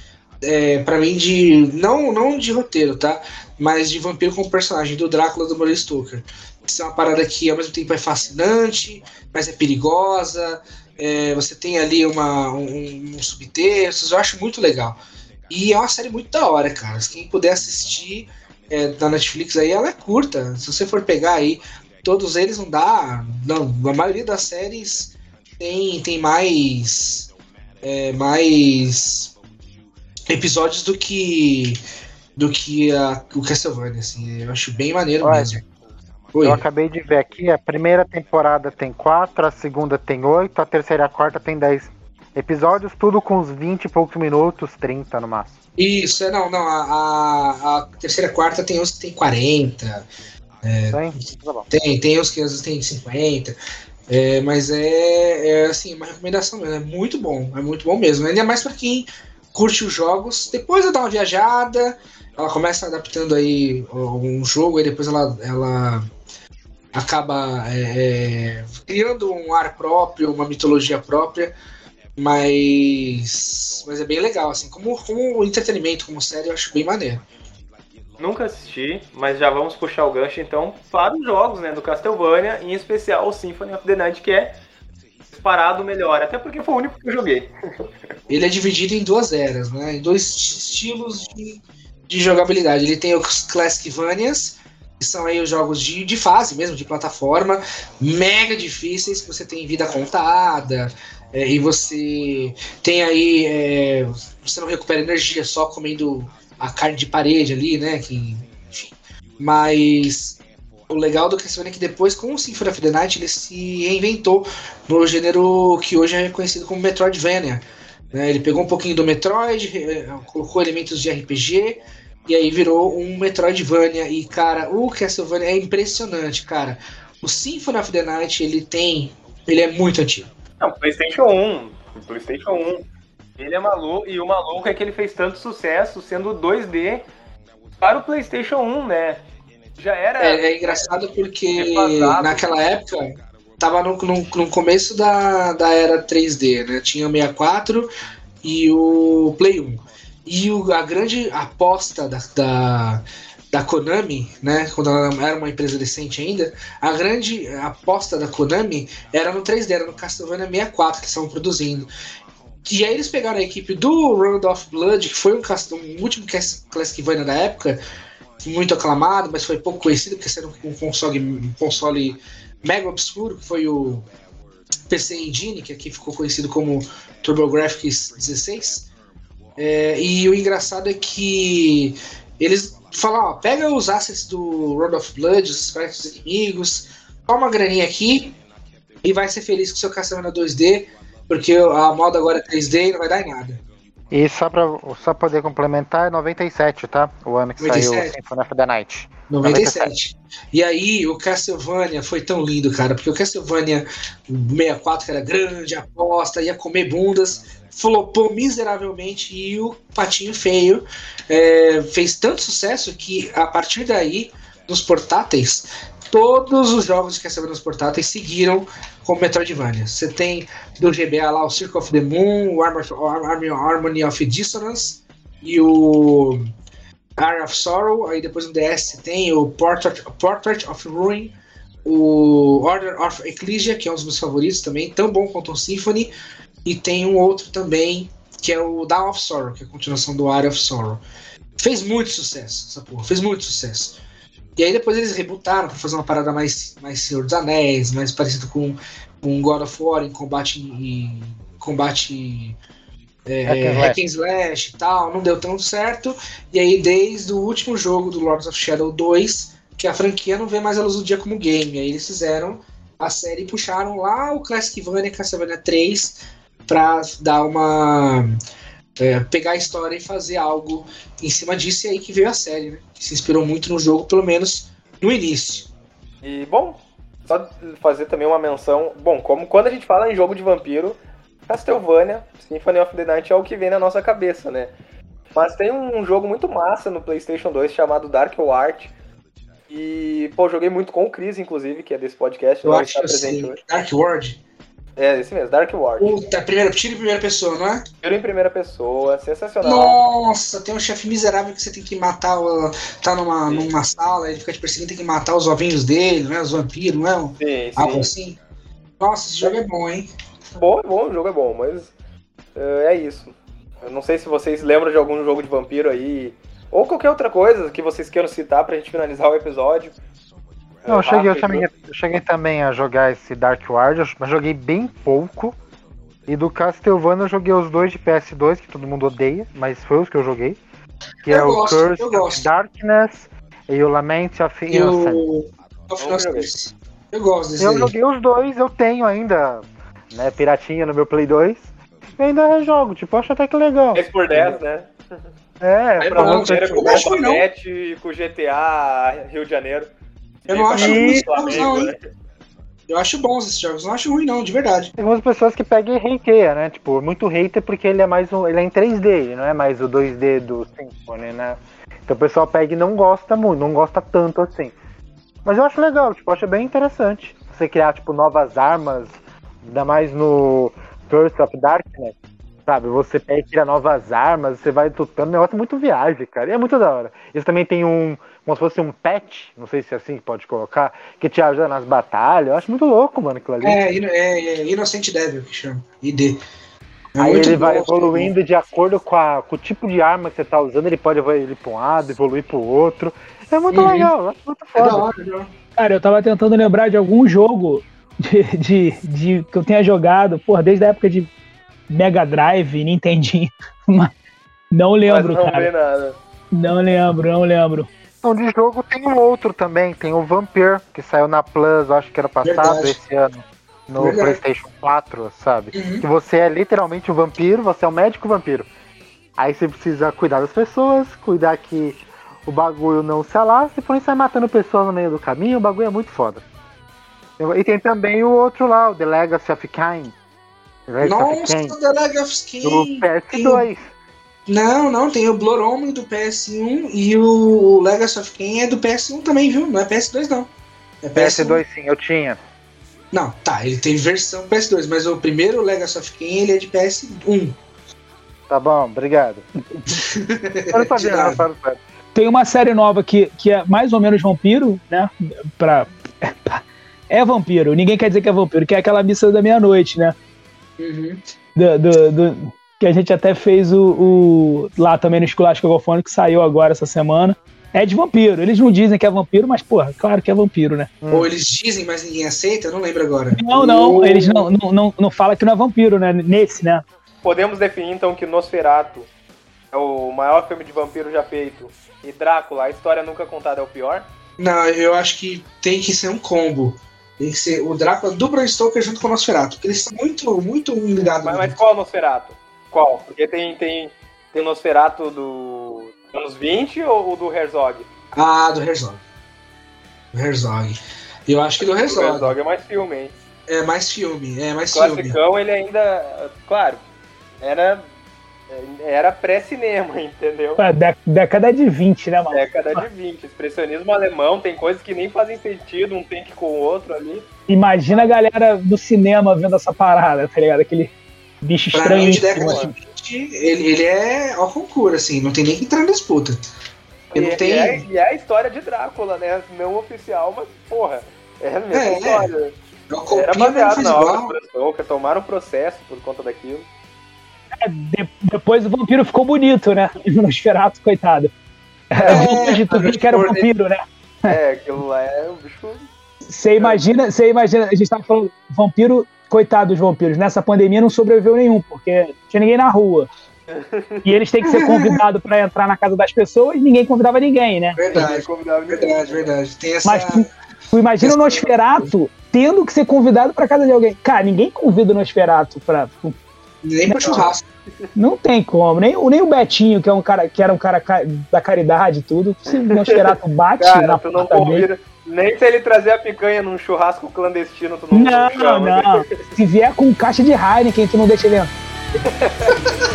é, para mim de não não de roteiro, tá? Mas de vampiro como personagem do Drácula do Bram Stoker. Isso é uma parada que ao mesmo tempo é fascinante, mas é perigosa. É, você tem ali uma, um, um subtexto, eu acho muito legal. E é uma série muito da hora, cara. Quem puder assistir é, na Netflix aí, ela é curta. Se você for pegar aí, todos eles não dá. Não, a maioria das séries tem, tem mais. É, mais episódios do que do que a, o Castlevania, assim. Eu acho bem maneiro Olha, mesmo. Oi. Eu acabei de ver aqui, a primeira temporada tem quatro, a segunda tem oito, a terceira e a quarta tem dez episódios, tudo com uns 20 e poucos minutos, 30 no máximo. Isso, é, não, não, a, a, a terceira e quarta tem uns que tem 40. É, tem? Tá tem, tem uns que às vezes tem 50. É, mas é, é, assim, uma recomendação mesmo. É muito bom, é muito bom mesmo. Ainda mais para quem curte os jogos. Depois ela dá uma viajada, ela começa adaptando aí um jogo, e depois ela, ela acaba é, é, criando um ar próprio, uma mitologia própria, mas, mas é bem legal, assim, como, como entretenimento, como série, eu acho bem maneiro. Nunca assisti, mas já vamos puxar o gancho então para os jogos né, do Castlevania, em especial o Symphony of the Night, que é disparado melhor, até porque foi o único que eu joguei. [LAUGHS] Ele é dividido em duas eras, né? Em dois estilos de, de jogabilidade. Ele tem os Classicvanias, são aí os jogos de, de fase mesmo, de plataforma, mega difíceis, que você tem vida contada, é, e você tem aí. É, você não recupera energia só comendo a carne de parede ali, né? Que, enfim. Mas o legal do Castlevania é que depois, com o Symphony of the Night, ele se reinventou no gênero que hoje é conhecido como Metroidvania. Né? Ele pegou um pouquinho do Metroid, eh, colocou elementos de RPG, e aí virou um Metroidvania. E, cara, o Castlevania é impressionante, cara. O Symphony of the Night, ele tem... Ele é muito antigo. Não, PlayStation 1. PlayStation 1. Ele é maluco, e o maluco é que ele fez tanto sucesso sendo 2D para o PlayStation 1, né? Já era. É, é engraçado porque naquela época tava no, no, no, começo da, da era 3D, né? Tinha o 64 e o Play 1. E o, a grande aposta da, da, da Konami, né? Quando ela era uma empresa decente ainda, a grande aposta da Konami era no 3D, era no Castlevania 64 que estavam produzindo. E aí eles pegaram a equipe do Round of Blood, que foi um, um último Castlevania da época, muito aclamado, mas foi pouco conhecido, porque era um console, um console mega obscuro, que foi o PC Engine, que aqui ficou conhecido como TurboGrafx 16. É, e o engraçado é que eles falam, ó, pega os assets do Road of Blood, os sprites inimigos, toma uma graninha aqui e vai ser feliz com seu Castlevania 2D, porque a moda agora é 3D e não vai dar em nada. E só pra só poder complementar, é 97, tá? O ano que 97. saiu Symphony of the Night. 97. 97. E aí o Castlevania foi tão lindo, cara, porque o Castlevania 64, que era grande, aposta, ia comer bundas, flopou miseravelmente e o Patinho Feio é, fez tanto sucesso que a partir daí, nos portáteis, todos os jogos de Castlevania nos portáteis seguiram como Metroidvania. Você tem do GBA lá o Circle of the Moon, o Harmony of Dissonance e o Area of Sorrow. Aí depois no DS tem o Portrait, Portrait of Ruin, o Order of Ecclesia, que é um dos meus favoritos também, tão bom quanto o Symphony. E tem um outro também, que é o Down of Sorrow, que é a continuação do Area of Sorrow. Fez muito sucesso essa porra, fez muito sucesso. E aí depois eles rebutaram pra fazer uma parada mais, mais Senhor dos Anéis, mais parecido com, com God of War em combate em combate é, Hack and slash e tal, não deu tão certo. E aí desde o último jogo do Lords of Shadow 2, que a franquia não vê mais a luz do dia como game, aí eles fizeram a série e puxaram lá o Classicvania Castlevania 3 pra dar uma é, pegar a história e fazer algo em cima disso, e aí que veio a série, né? Que se inspirou muito no jogo, pelo menos no início. E, bom, só fazer também uma menção. Bom, como quando a gente fala em jogo de vampiro, Castlevania, Symphony of the Night é o que vem na nossa cabeça, né? Mas tem um jogo muito massa no PlayStation 2 chamado Dark Ward. E, pô, joguei muito com o Chris, inclusive, que é desse podcast. Eu não acho está presente assim, hoje. Dark World. É, esse mesmo, Dark Ward. Puta, primeira, tiro em primeira pessoa, não é? Tiro em primeira pessoa, sensacional. Nossa, tem um chefe miserável que você tem que matar. Tá numa, numa sala, ele fica te perseguindo, tem que matar os ovinhos dele, né? Os vampiros, não é? Um- Sim, Algo sim. assim. Nossa, esse jogo é bom, hein? Bom, é bom, o jogo é bom, mas é, é isso. Eu não sei se vocês lembram de algum jogo de vampiro aí, ou qualquer outra coisa que vocês queiram citar pra gente finalizar o episódio. Não, eu É, cheguei, eu, eu cheguei também a jogar esse Dark Ward, mas joguei bem pouco. E do Castlevania eu joguei os dois de PS2, que todo mundo odeia, mas foi os que eu joguei. Que Eu é gosto, o Curse eu of gosto. Darkness e o Lament of E Innocence. Innocence. Eu gosto desse Eu daí. joguei os dois, eu tenho ainda, né, piratinha no meu Play 2. E ainda rejogo, tipo, eu acho até que legal. 10 por 10, né? É, É pra bom, você. Primeiro com o não não. Combat e com o GTA Rio de Janeiro. Eu não E com o ruim esses Flamengo, jogos, não, né? Eu acho bons esses jogos, não acho ruim, não, de verdade. Tem algumas pessoas que pegam e hateia, né? Tipo, muito hater porque ele é mais um. Ele é em 3D, ele não é mais o 2D do Symphony, né? Então o pessoal pega e não gosta muito, não gosta tanto assim. Mas eu acho legal, tipo, eu acho bem interessante. Você criar, tipo, novas armas, ainda mais no Curse of Darkness, sabe? Você pega e cria novas armas, você vai tutando, o negócio é muito viagem, cara. E é muito da hora. Eles também tem um, como se fosse um pet, não sei se é assim que pode colocar, que te ajuda nas batalhas. Eu acho muito louco, mano, aquilo ali. É, é, é Innocent Devil que chama. ID. É Aí ele vai bom, evoluindo de acordo com, a- com o tipo de arma que você tá usando, ele pode evoluir pra um lado, evoluir pro outro. É muito Uhum. legal, eu acho muito É da foda. hora, né? Cara, eu tava tentando lembrar de algum jogo de, de, de- que eu tenha jogado, porra, desde a época de Mega Drive, Nintendinho. [LAUGHS] Mas não lembro, Mas não cara. Não lembro, não lembro. Então, de jogo tem um outro também, tem o Vampire, que saiu na Plus, acho que era passado, Verdade. esse ano, no Verdade. PlayStation 4, sabe? Uhum. Que você é literalmente um vampiro, você é um médico vampiro. Aí você precisa cuidar das pessoas, cuidar que o bagulho não se alastre, porém você vai matando pessoas no meio do caminho, o bagulho é muito foda. E tem também o outro lá, o The Legacy of Kain. The Legacy of Nossa, Kain, The Leg of do Skin. PS2. Não, não, tem o Blood Omen do PS1 e o Legacy of Kain é do PS1 também, viu? Não é PS2 não. É PS1. PS2 sim, eu tinha. Não, tá, ele tem versão PS2, mas o primeiro Legacy of Kain ele é de PS1. Tá bom, obrigado. Eu não De sabia, não, sério. Tem uma série nova que, que é mais ou menos vampiro, né? Pra, [LAUGHS] é vampiro, ninguém quer dizer que é vampiro, que é aquela missa da meia-noite, né? Uhum. Do, do- do- que a gente até fez o, o- lá também no Esculacho Cagofone, que saiu agora essa semana. É de vampiro. Eles não dizem que é vampiro, mas, porra, claro que é vampiro, né? Ou eles dizem, mas ninguém aceita, eu não lembro agora. Não, não, eles não, não, não, não falam que não é vampiro, né? Nesse, né? Podemos definir então que Nosferatu é o maior filme de vampiro já feito. E Drácula, a história nunca contada é o pior? Não, eu acho que tem que ser um combo. Tem que ser o Drácula do Bram Stoker junto com o Nosferatu, porque eles estão muito, muito ligados. Mas, mas qual Nosferatu? Qual? Porque tem, tem, tem Nosferatu do anos 20 ou o do Herzog? Ah, do Herzog. Do Herzog. Eu acho que do O Herzog. Herzog é mais filme, hein? É mais filme, é mais O filme. classicão, ele ainda, claro, era, era pré-cinema, [LAUGHS] entendeu? Dé- década de 20, né, mano? Década de 20. Expressionismo alemão, tem coisas que nem fazem sentido, um tem que com o outro ali. Imagina a galera do cinema vendo essa parada, tá ligado? Aquele bicho Pra estranho. mim, de década de assim. 20, ele, ele é ao concurso, assim, não tem nem que entrar na disputa. E, não tem- e é, e é a história de Drácula, né? Não oficial, mas, porra, é a mesma É, história. É o Era baseado na obra Stoker, tomaram processo por conta daquilo. De- depois o vampiro ficou bonito, né? [LAUGHS] O Nosferatu, coitado. É, Hoje tu viu que era o vampiro, né? É, aquilo lá é um bicho. Você imagina, você imagina, a gente tava falando, vampiro, coitado dos vampiros, nessa pandemia não sobreviveu nenhum, porque não tinha ninguém na rua. E eles têm que ser convidados para entrar na casa das pessoas e ninguém convidava ninguém, né? Verdade, verdade, verdade. Tem essa. Mas tu, tu imagina o Nosferato tendo que ser convidado para casa de alguém. Cara, ninguém convida o Nosferato pra. Nem pra churrasco. Não tem como. Nem, nem o Betinho, que, é um cara, que era um cara ca- da caridade e tudo. Se o Nosferato bate Cara, na tu não porta dele. Nem se ele trazer a picanha num churrasco clandestino, tu não Não, chama. não. Se vier com caixa de Heineken, tu não deixa ele entrar. [LAUGHS]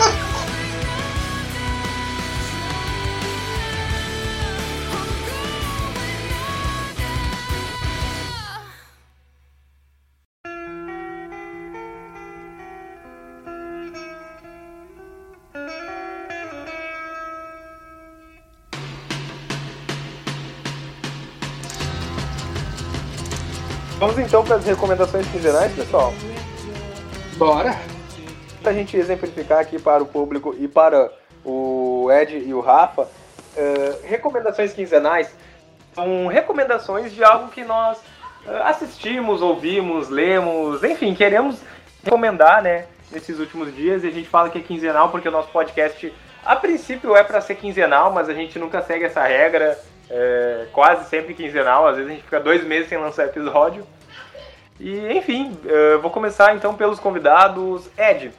então para as recomendações quinzenais, pessoal. Bora. Pra gente exemplificar aqui para o público e para o Ed e o Rafa, eh, recomendações quinzenais são recomendações de algo que nós eh, assistimos, ouvimos, lemos, enfim, queremos recomendar, né, nesses últimos dias. E a gente fala que é quinzenal porque o nosso podcast, a princípio, é para ser quinzenal, mas a gente nunca segue essa regra. é, quase sempre quinzenal, às vezes a gente fica dois meses sem lançar episódio. E enfim, eh, vou começar então pelos convidados. Ed,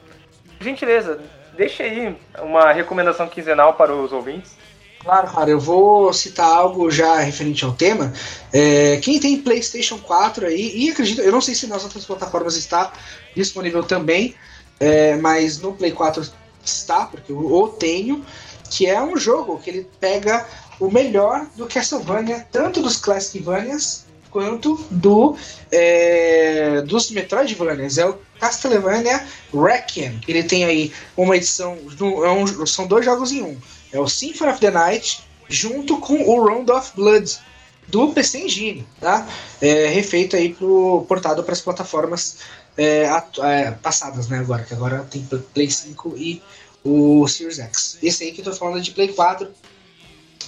gentileza, deixa aí uma recomendação quinzenal para os ouvintes. Claro, cara, eu vou citar algo já referente ao tema. É, quem tem PlayStation 4 aí, e acredito, eu não sei se nas outras plataformas está disponível também, é, mas no Play 4 está, porque eu o tenho, que é um jogo que ele pega o melhor do Castlevania, tanto dos Classicvanias quanto do é, dos Metroidvanias. É o Castlevania Requiem. Ele tem aí uma edição, é um- são dois jogos em um. É o Symphony of the Night junto com o Round of Blood do PC Engine, tá? É, refeito aí pro portado para as plataformas é, é, passadas, né? Agora que agora tem Play 5 e o Series X. Esse aí que eu tô falando é de Play 4.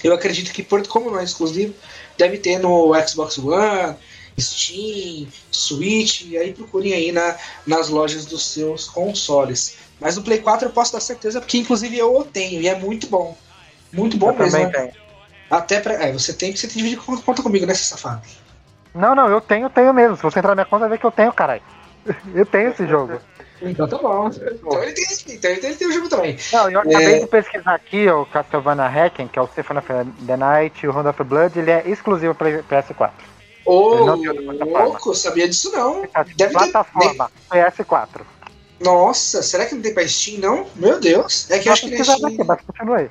Eu acredito que por como não é exclusivo, deve ter no Xbox One, Steam, Switch, e aí procurem aí na, nas lojas dos seus consoles. Mas no Play 4 eu posso dar certeza, porque inclusive eu o tenho, e é muito bom. Muito bom Eu mesmo. também né? tenho. Até pra. É, você tem que você tem que dividir con- conta comigo, né, seu safado? Não, não, eu tenho, tenho mesmo. Se você entrar na minha conta, vai ver que eu tenho, caralho. [LAUGHS] Eu tenho esse jogo. Então tá bom. Então ele tem, então ele tem, o jogo também. Não, eu acabei É. de pesquisar aqui o Castlevania Hacking, que é o Symphony of the Night e o Round of Blood, ele é exclusivo para PS4. Ô, louco, sabia disso não. Tá, Deve ter- Plataforma, PS4. Nossa, será que não tem pra Steam, não? Meu Deus. É que eu acho que na Steam, aqui, mas continua aí.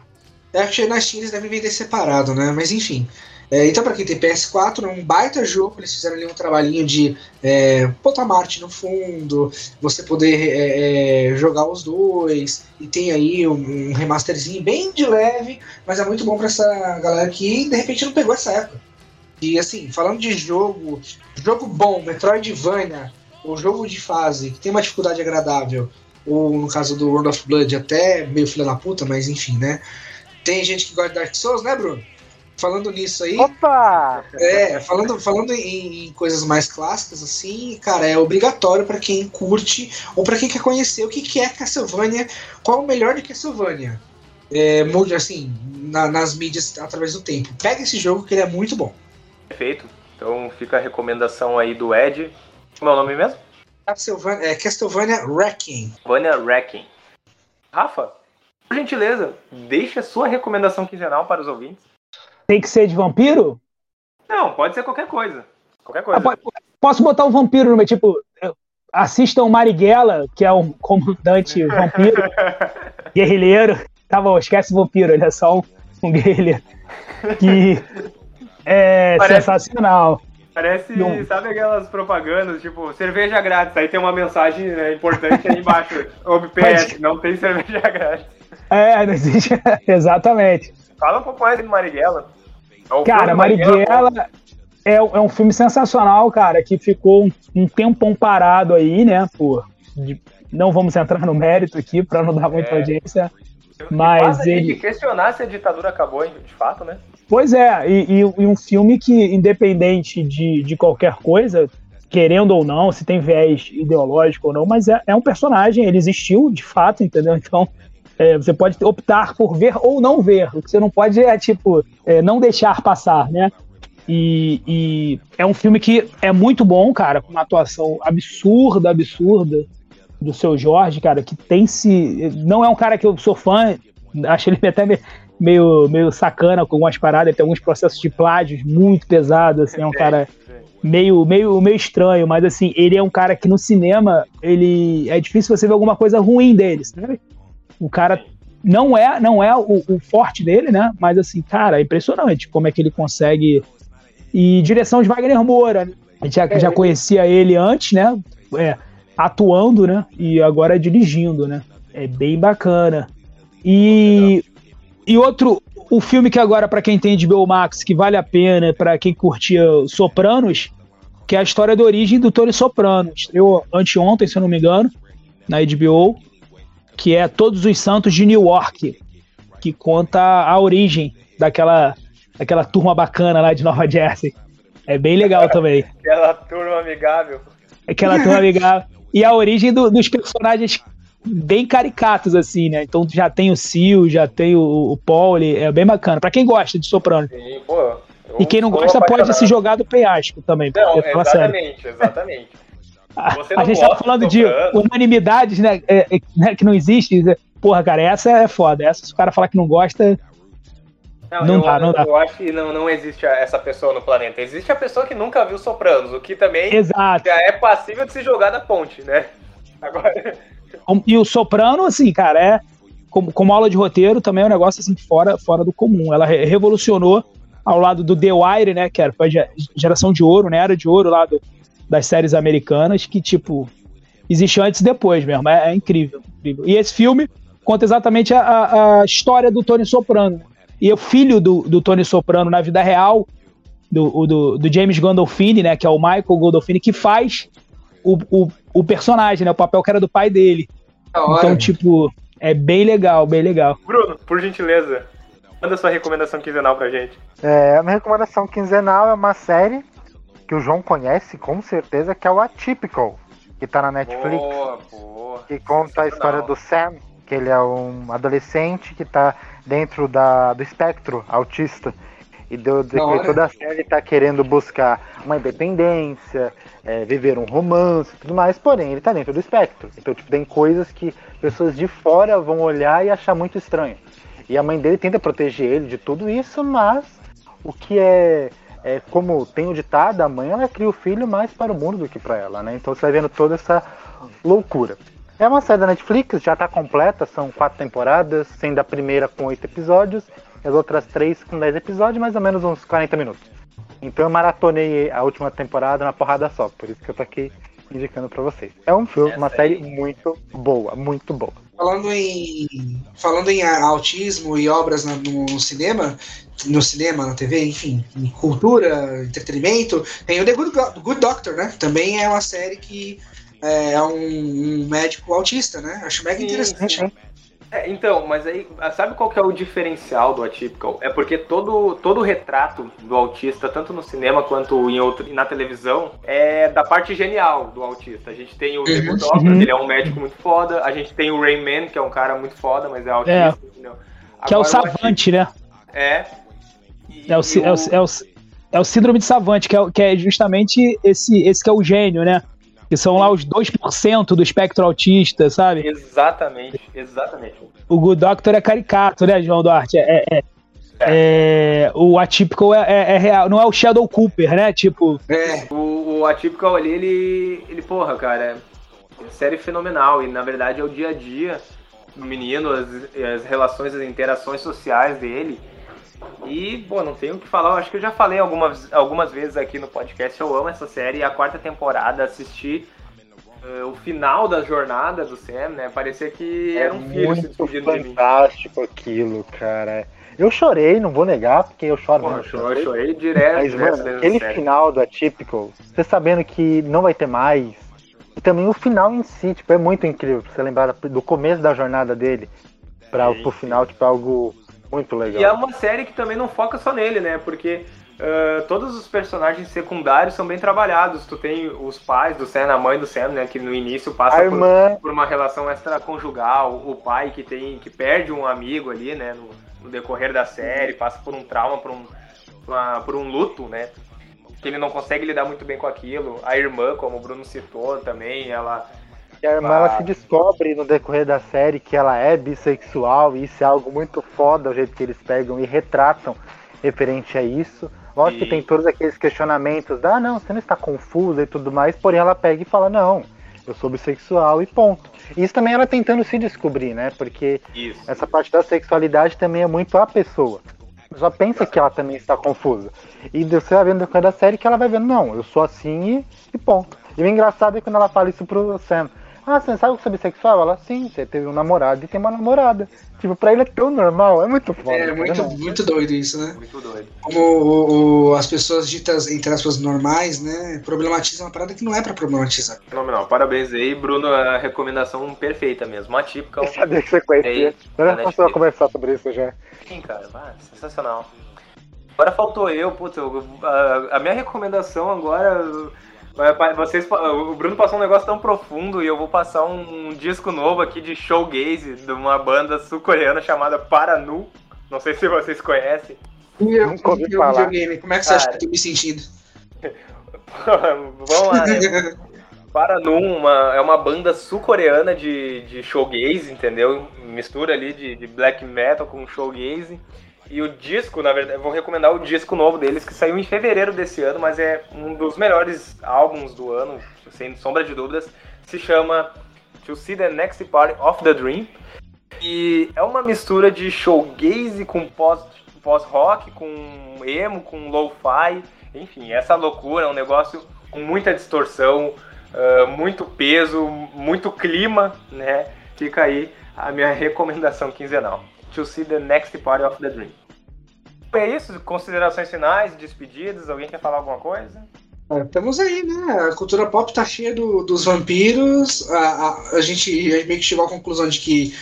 é que na Steam eles devem vender separado, né? Mas enfim. É, então, pra quem tem PS4, é um baita jogo. Eles fizeram ali um trabalhinho de é, botar Marte no fundo, você poder é, é, jogar os dois. E tem aí um, um remasterzinho bem de leve, mas é muito bom pra essa galera que de repente não pegou essa época. E assim, falando de jogo, jogo bom, Metroidvania, ou jogo de fase, que tem uma dificuldade agradável, ou no caso do World of Blood, até meio filha da puta, mas enfim, né? Tem gente que gosta de Dark Souls, né, Bruno? Falando nisso aí, Opa! é, falando, falando em, em coisas mais clássicas, assim, cara, é obrigatório pra quem curte ou pra quem quer conhecer o que, que é Castlevania, qual o melhor de Castlevania. É, mude, assim, na- nas mídias através do tempo. Pega esse jogo que ele é muito bom. Perfeito. Então fica a recomendação aí do Ed. Como é o nome mesmo? Castlevania, é, Castlevania Wrecking. Vania Wrecking. Rafa, por gentileza, deixa a sua recomendação quinzenal para os ouvintes. Tem que ser de vampiro? Não, pode ser qualquer coisa. Qualquer coisa. Ah, po- Posso botar o vampiro no meu, tipo, assistam Marighella, que é um comandante [LAUGHS] vampiro, guerrilheiro. Tá bom, esquece o vampiro, ele é só um, um guerrilheiro. Que é Parece- sensacional. Parece, Não. sabe aquelas propagandas, tipo, cerveja grátis, aí tem uma mensagem né, importante aí embaixo. [LAUGHS] Ob PS, não tem cerveja grátis. É, não existe. [LAUGHS] Exatamente. Fala um pouco mais do Marighella. É Cara, Marighella é, é um filme sensacional, cara, que ficou um, um tempão parado aí, né? Por, de- não vamos entrar no mérito aqui para não dar muita É. audiência. Mas Faz a ele. questionar se a ditadura acabou, de fato, né? Pois é, e, e- e um filme que, independente de, de qualquer coisa, querendo ou não, se tem viés ideológico ou não, mas é, é um personagem, ele existiu de fato, entendeu? Então, é, você pode optar por ver ou não ver. O que você não pode é, tipo, é, não deixar passar, né? E, e é um filme que é muito bom, cara, com uma atuação absurda, absurda do seu Jorge, cara, que tem se. Não é um cara que eu sou fã, acho ele até me- meio, meio sacana com algumas paradas, ele tem alguns processos de plágios muito pesados, assim, é um cara meio, meio, meio estranho, mas assim, ele é um cara que no cinema, ele é difícil você ver alguma coisa ruim dele, sabe? O cara não é, não é o, o forte dele, né? Mas assim, cara, é impressionante como é que ele consegue. E direção de Wagner Moura, né? A gente já, já conhecia ele antes, né? É, atuando, né? E agora dirigindo, né? É bem bacana. E, e outro, o filme que agora, para quem tem de Max, que vale a pena, para quem curtia Sopranos, que é a história da origem do Tony Soprano. Estreou anteontem, se eu não me engano, na HBO, que é Todos os Santos de Newark, que conta a origem daquela, daquela turma bacana lá de Nova Jersey. É bem legal também. [LAUGHS] Aquela turma amigável. Aquela turma amigável. E a origem do- dos personagens bem caricatos, assim, né? Então já tem o Sil, já tem o, o Pauli, é bem bacana. Pra quem gosta de Soprano. Sim, pô. E quem não gosta pode se jogar do penhasco também. Não, sério. exatamente, A, não gente gosta tava falando do de unanimidades, né, é, é, né, Que não existe. Porra, cara, essa é foda. Essa, se o cara falar que não gosta, Não eu, dá, não dá. Eu acho que não, não existe essa pessoa no planeta. Existe a pessoa que nunca viu Sopranos, o que também exato. já é passível de se jogar da ponte, né? Agora, E o Soprano, assim, cara, é. Como, como aula de roteiro, também é um negócio assim fora, fora do comum. Ela re- revolucionou ao lado do The Wire, né? Que era foi a ge- geração de ouro, né? Era de ouro lá do- das séries americanas, que, tipo, existe antes e depois mesmo. É, é incrível, incrível. E esse filme conta exatamente a- a, a história do Tony Soprano. E o filho do, do Tony Soprano na vida real, do, o do, do James Gandolfini, né? Que é o Michael Gandolfini, que faz o, o, o personagem, né? O papel que era do pai dele. Então, tipo, é bem legal, bem legal. Bruno, por gentileza, manda sua recomendação quinzenal pra gente. É, a minha recomendação quinzenal é uma série que o João conhece com certeza, que é o Atypical, que tá na Netflix. Boa, boa. que conta a história do Sam, que ele é um adolescente que tá dentro da, do espectro autista. E do, de Da que hora. toda a série tá querendo buscar uma independência, é, viver um romance e tudo mais, porém ele tá dentro do espectro. Então, tipo, tem coisas que pessoas de fora vão olhar e achar muito estranho. E a mãe dele tenta proteger ele de tudo isso, mas o que é, é como tem o ditado, a mãe ela cria o filho mais para o mundo do que para ela, né? Então você vai vendo toda essa loucura. É uma série da Netflix, já tá completa, são quatro temporadas, sendo a primeira com oito episódios, e as outras três com dez episódios, mais ou menos uns 40 minutos. Então eu maratonei a última temporada na porrada só, por isso que eu tô aqui indicando pra vocês. É um filme, uma série muito boa, muito boa. Falando em, falando em autismo e obras no, no cinema, no cinema, na TV, enfim, em cultura, entretenimento, tem o The Good, Good Doctor, né? Também é uma série que é, é um, um médico autista, né? Acho mega Sim, interessante. É, então, mas aí, sabe qual que é o diferencial do Atypical? É porque todo, todo o retrato do autista, tanto no cinema quanto em outro, na televisão, é da parte genial do autista. A gente tem o Doctor, Uhum. ele é um médico muito foda. A gente tem o Rain Man, que é um cara muito foda, mas é autista. entendeu? Que é o Savante, né? É. E- É o, sí- é o, é o, é o síndrome de Savante, que é, o- que é justamente esse, esse que é o gênio, né? Que são lá os 2% do espectro autista, sabe? Exatamente, exatamente. O Good Doctor é caricato, né, João Duarte? É, é- é- o atípico é, é- é real, não é o Shadow Cooper, né? Tipo, É, O, o Atypical ali, ele, ele, porra, cara, é série fenomenal. E na verdade é o dia a dia do menino, as, as relações, as interações sociais dele. E, pô, não tenho o que falar. Eu acho que eu já falei algumas, algumas vezes aqui no podcast. Eu amo essa série. A quarta temporada, assisti eh, o final da jornada do Sam, né? Parecia que era um filho se despedindo de mim. fantástico aquilo, cara. Eu chorei, não vou negar, porque eu choro Pô, mesmo. eu chorei, chorei direto. Mas, direto mano, aquele série. final do Atypical, você sabendo que não vai ter mais, e também o final em si, tipo, é muito incrível, pra você lembrar do começo da jornada dele, para o final, tipo, algo muito legal. E é uma série que também não foca só nele, né? Porque uh, todos os personagens secundários são bem trabalhados. Tu tem os pais do Sam, a mãe do Sam, né? Que no início passa por, irmã... por, uma relação extraconjugal. O pai que tem que perde um amigo ali, né? No, no decorrer da série, passa por um trauma, por um, uma, por um luto, né? Que ele não consegue lidar muito bem com aquilo. A irmã, como o Bruno citou também, ela e a irmã ah. ela se descobre no decorrer da série que ela é bissexual, e isso é algo muito foda, o jeito que eles pegam e retratam referente a isso. Lógico e... que tem todos aqueles questionamentos, ah não, você não está confusa e tudo mais, porém ela pega e fala, não, eu sou bissexual e ponto. E isso também ela tentando se descobrir, né? Porque isso. essa parte da sexualidade também é muito a pessoa. Só pensa que ela também está confusa. E você vai vendo no decorrer da série que ela vai vendo, não, eu sou assim e, e ponto. E o engraçado é quando ela fala isso pro Sam. Ah, você sabe que é bissexual? Ela, sim, você teve um namorado e tem uma namorada. Tipo, pra ele é tão normal, é muito foda. É, muito, né? muito doido isso, né? Muito doido. Como o, o, as pessoas ditas, entre aspas, normais, né, problematizam uma parada que não é pra problematizar. Fenomenal, parabéns aí, Bruno, a recomendação perfeita mesmo, atípica. [LAUGHS] Eu sabia que você conhecia. Nós vamos conversar sobre isso já. Sim, cara, ah, sensacional. Agora faltou eu, putz, eu, a, a minha recomendação agora vocês, o Bruno passou um negócio tão profundo e eu vou passar um, um disco novo aqui de showgaze de uma banda sul-coreana chamada Paranu. Não sei se vocês conhecem. E eu, Nunca ouvi falar. Videogame. Como é que você Cara, acha que eu tô me sentindo? [LAUGHS] Vamos lá, né? [LAUGHS] Paranu uma, é uma banda sul-coreana de, de showgaze, entendeu? Mistura ali de, de black metal com showgaze. E o disco, na verdade, vou recomendar o disco novo deles, que saiu em fevereiro desse ano, mas é um dos melhores álbuns do ano, sem sombra de dúvidas. Se chama To See the Next Part of the Dream. E é uma mistura de showgaze com pós-rock, com emo, com lo-fi. Enfim, essa loucura, é um negócio com muita distorção, uh, muito peso, muito clima, né? Fica aí a minha [LAUGHS] recomendação quinzenal to see the next part of the dream. É isso? Considerações finais, despedidas? Alguém quer falar alguma coisa? É, estamos aí, né? A cultura pop tá cheia do, dos vampiros. A, a, a, gente, meio que chegou à conclusão de que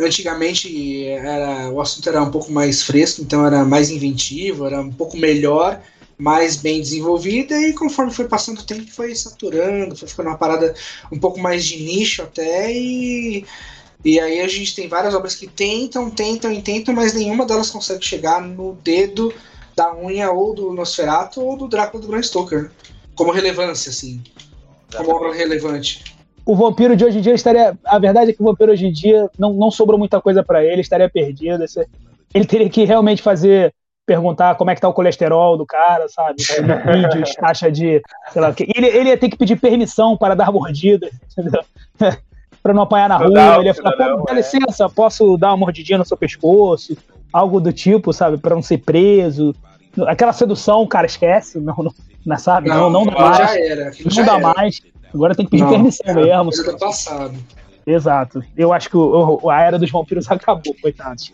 antigamente era, o assunto era um pouco mais fresco, então era mais inventivo, era um pouco melhor, mais bem desenvolvida, e conforme foi passando o tempo foi saturando, foi ficando uma parada um pouco mais de nicho até, e e aí a gente tem várias obras que tentam, tentam e tentam, mas nenhuma delas consegue chegar no dedo da unha ou do Nosferatu ou do Drácula do Bram Stoker, né? como relevância, assim, como obra relevante. O vampiro de hoje em dia estaria. A verdade é que o vampiro hoje em dia não, não sobrou muita coisa para ele, estaria perdido. Ele teria que realmente fazer perguntar como é que tá o colesterol do cara, sabe? Vídeos, taxa de. Sei lá, ele, ele ia ter que pedir permissão para dar mordida, [LAUGHS] entendeu? Para não apanhar na rua. ele ia falar, dá é. licença, posso dar uma mordidinha no seu pescoço? Algo do tipo, sabe? Para não ser preso. Aquela sedução, cara, esquece. Não, não, não sabe? Não, não, não dá mais. Era, não dá era. mais. Agora tem que pedir não, permissão mesmo. Coisa do passado. Exato. Eu acho que o, a era dos vampiros [LAUGHS] acabou, coitados.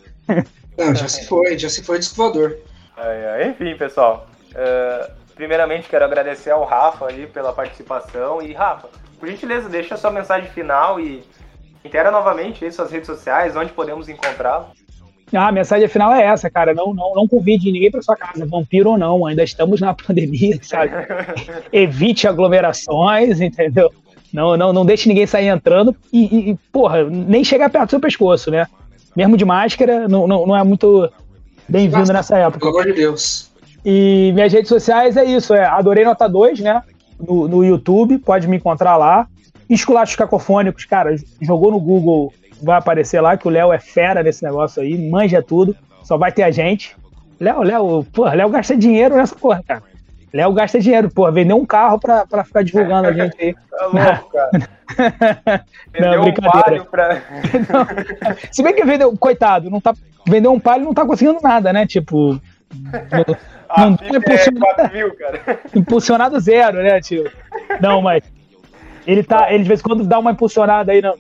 Não, já se foi, já se foi disco voador. É, enfim, pessoal. Uh, primeiramente, quero agradecer ao Rafa aí pela participação. E, Rafa, por gentileza, deixa sua mensagem final e intera novamente aí suas redes sociais, onde podemos encontrá-lo. Ah, a mensagem final é essa, cara. Não, não, não convide ninguém para sua casa, vampiro ou não. Ainda estamos na [LAUGHS] pandemia, sabe? [LAUGHS] Evite aglomerações, entendeu? Não, não, não deixe ninguém sair entrando e, e, porra, nem chegar perto do seu pescoço, né? Mesmo de máscara, não, não, não é muito bem-vindo nessa época. Pelo amor de Deus. E minhas redes sociais é isso, é Adorei Nota 2, né? No, no YouTube, pode me encontrar lá. Esculachos Cacofônicos, cara, jogou no Google, vai aparecer lá que o Léo é fera nesse negócio aí, manja tudo, só vai ter a gente. Léo, Léo, porra, Léo gasta dinheiro nessa porra, cara. Léo gasta dinheiro, porra, vendeu um carro pra, pra ficar divulgando a gente aí. [LAUGHS] Tá louco, cara. [LAUGHS] não, brincadeira. Um pra... não. Se bem que vendeu, coitado, não tá, vendeu um palio não tá conseguindo nada, né? Tipo, [LAUGHS] não tá impulsionado, é mil, cara. [LAUGHS] impulsionado zero, né, tio? Não, mas ele tá, ele de vez em quando dá uma impulsionada aí nas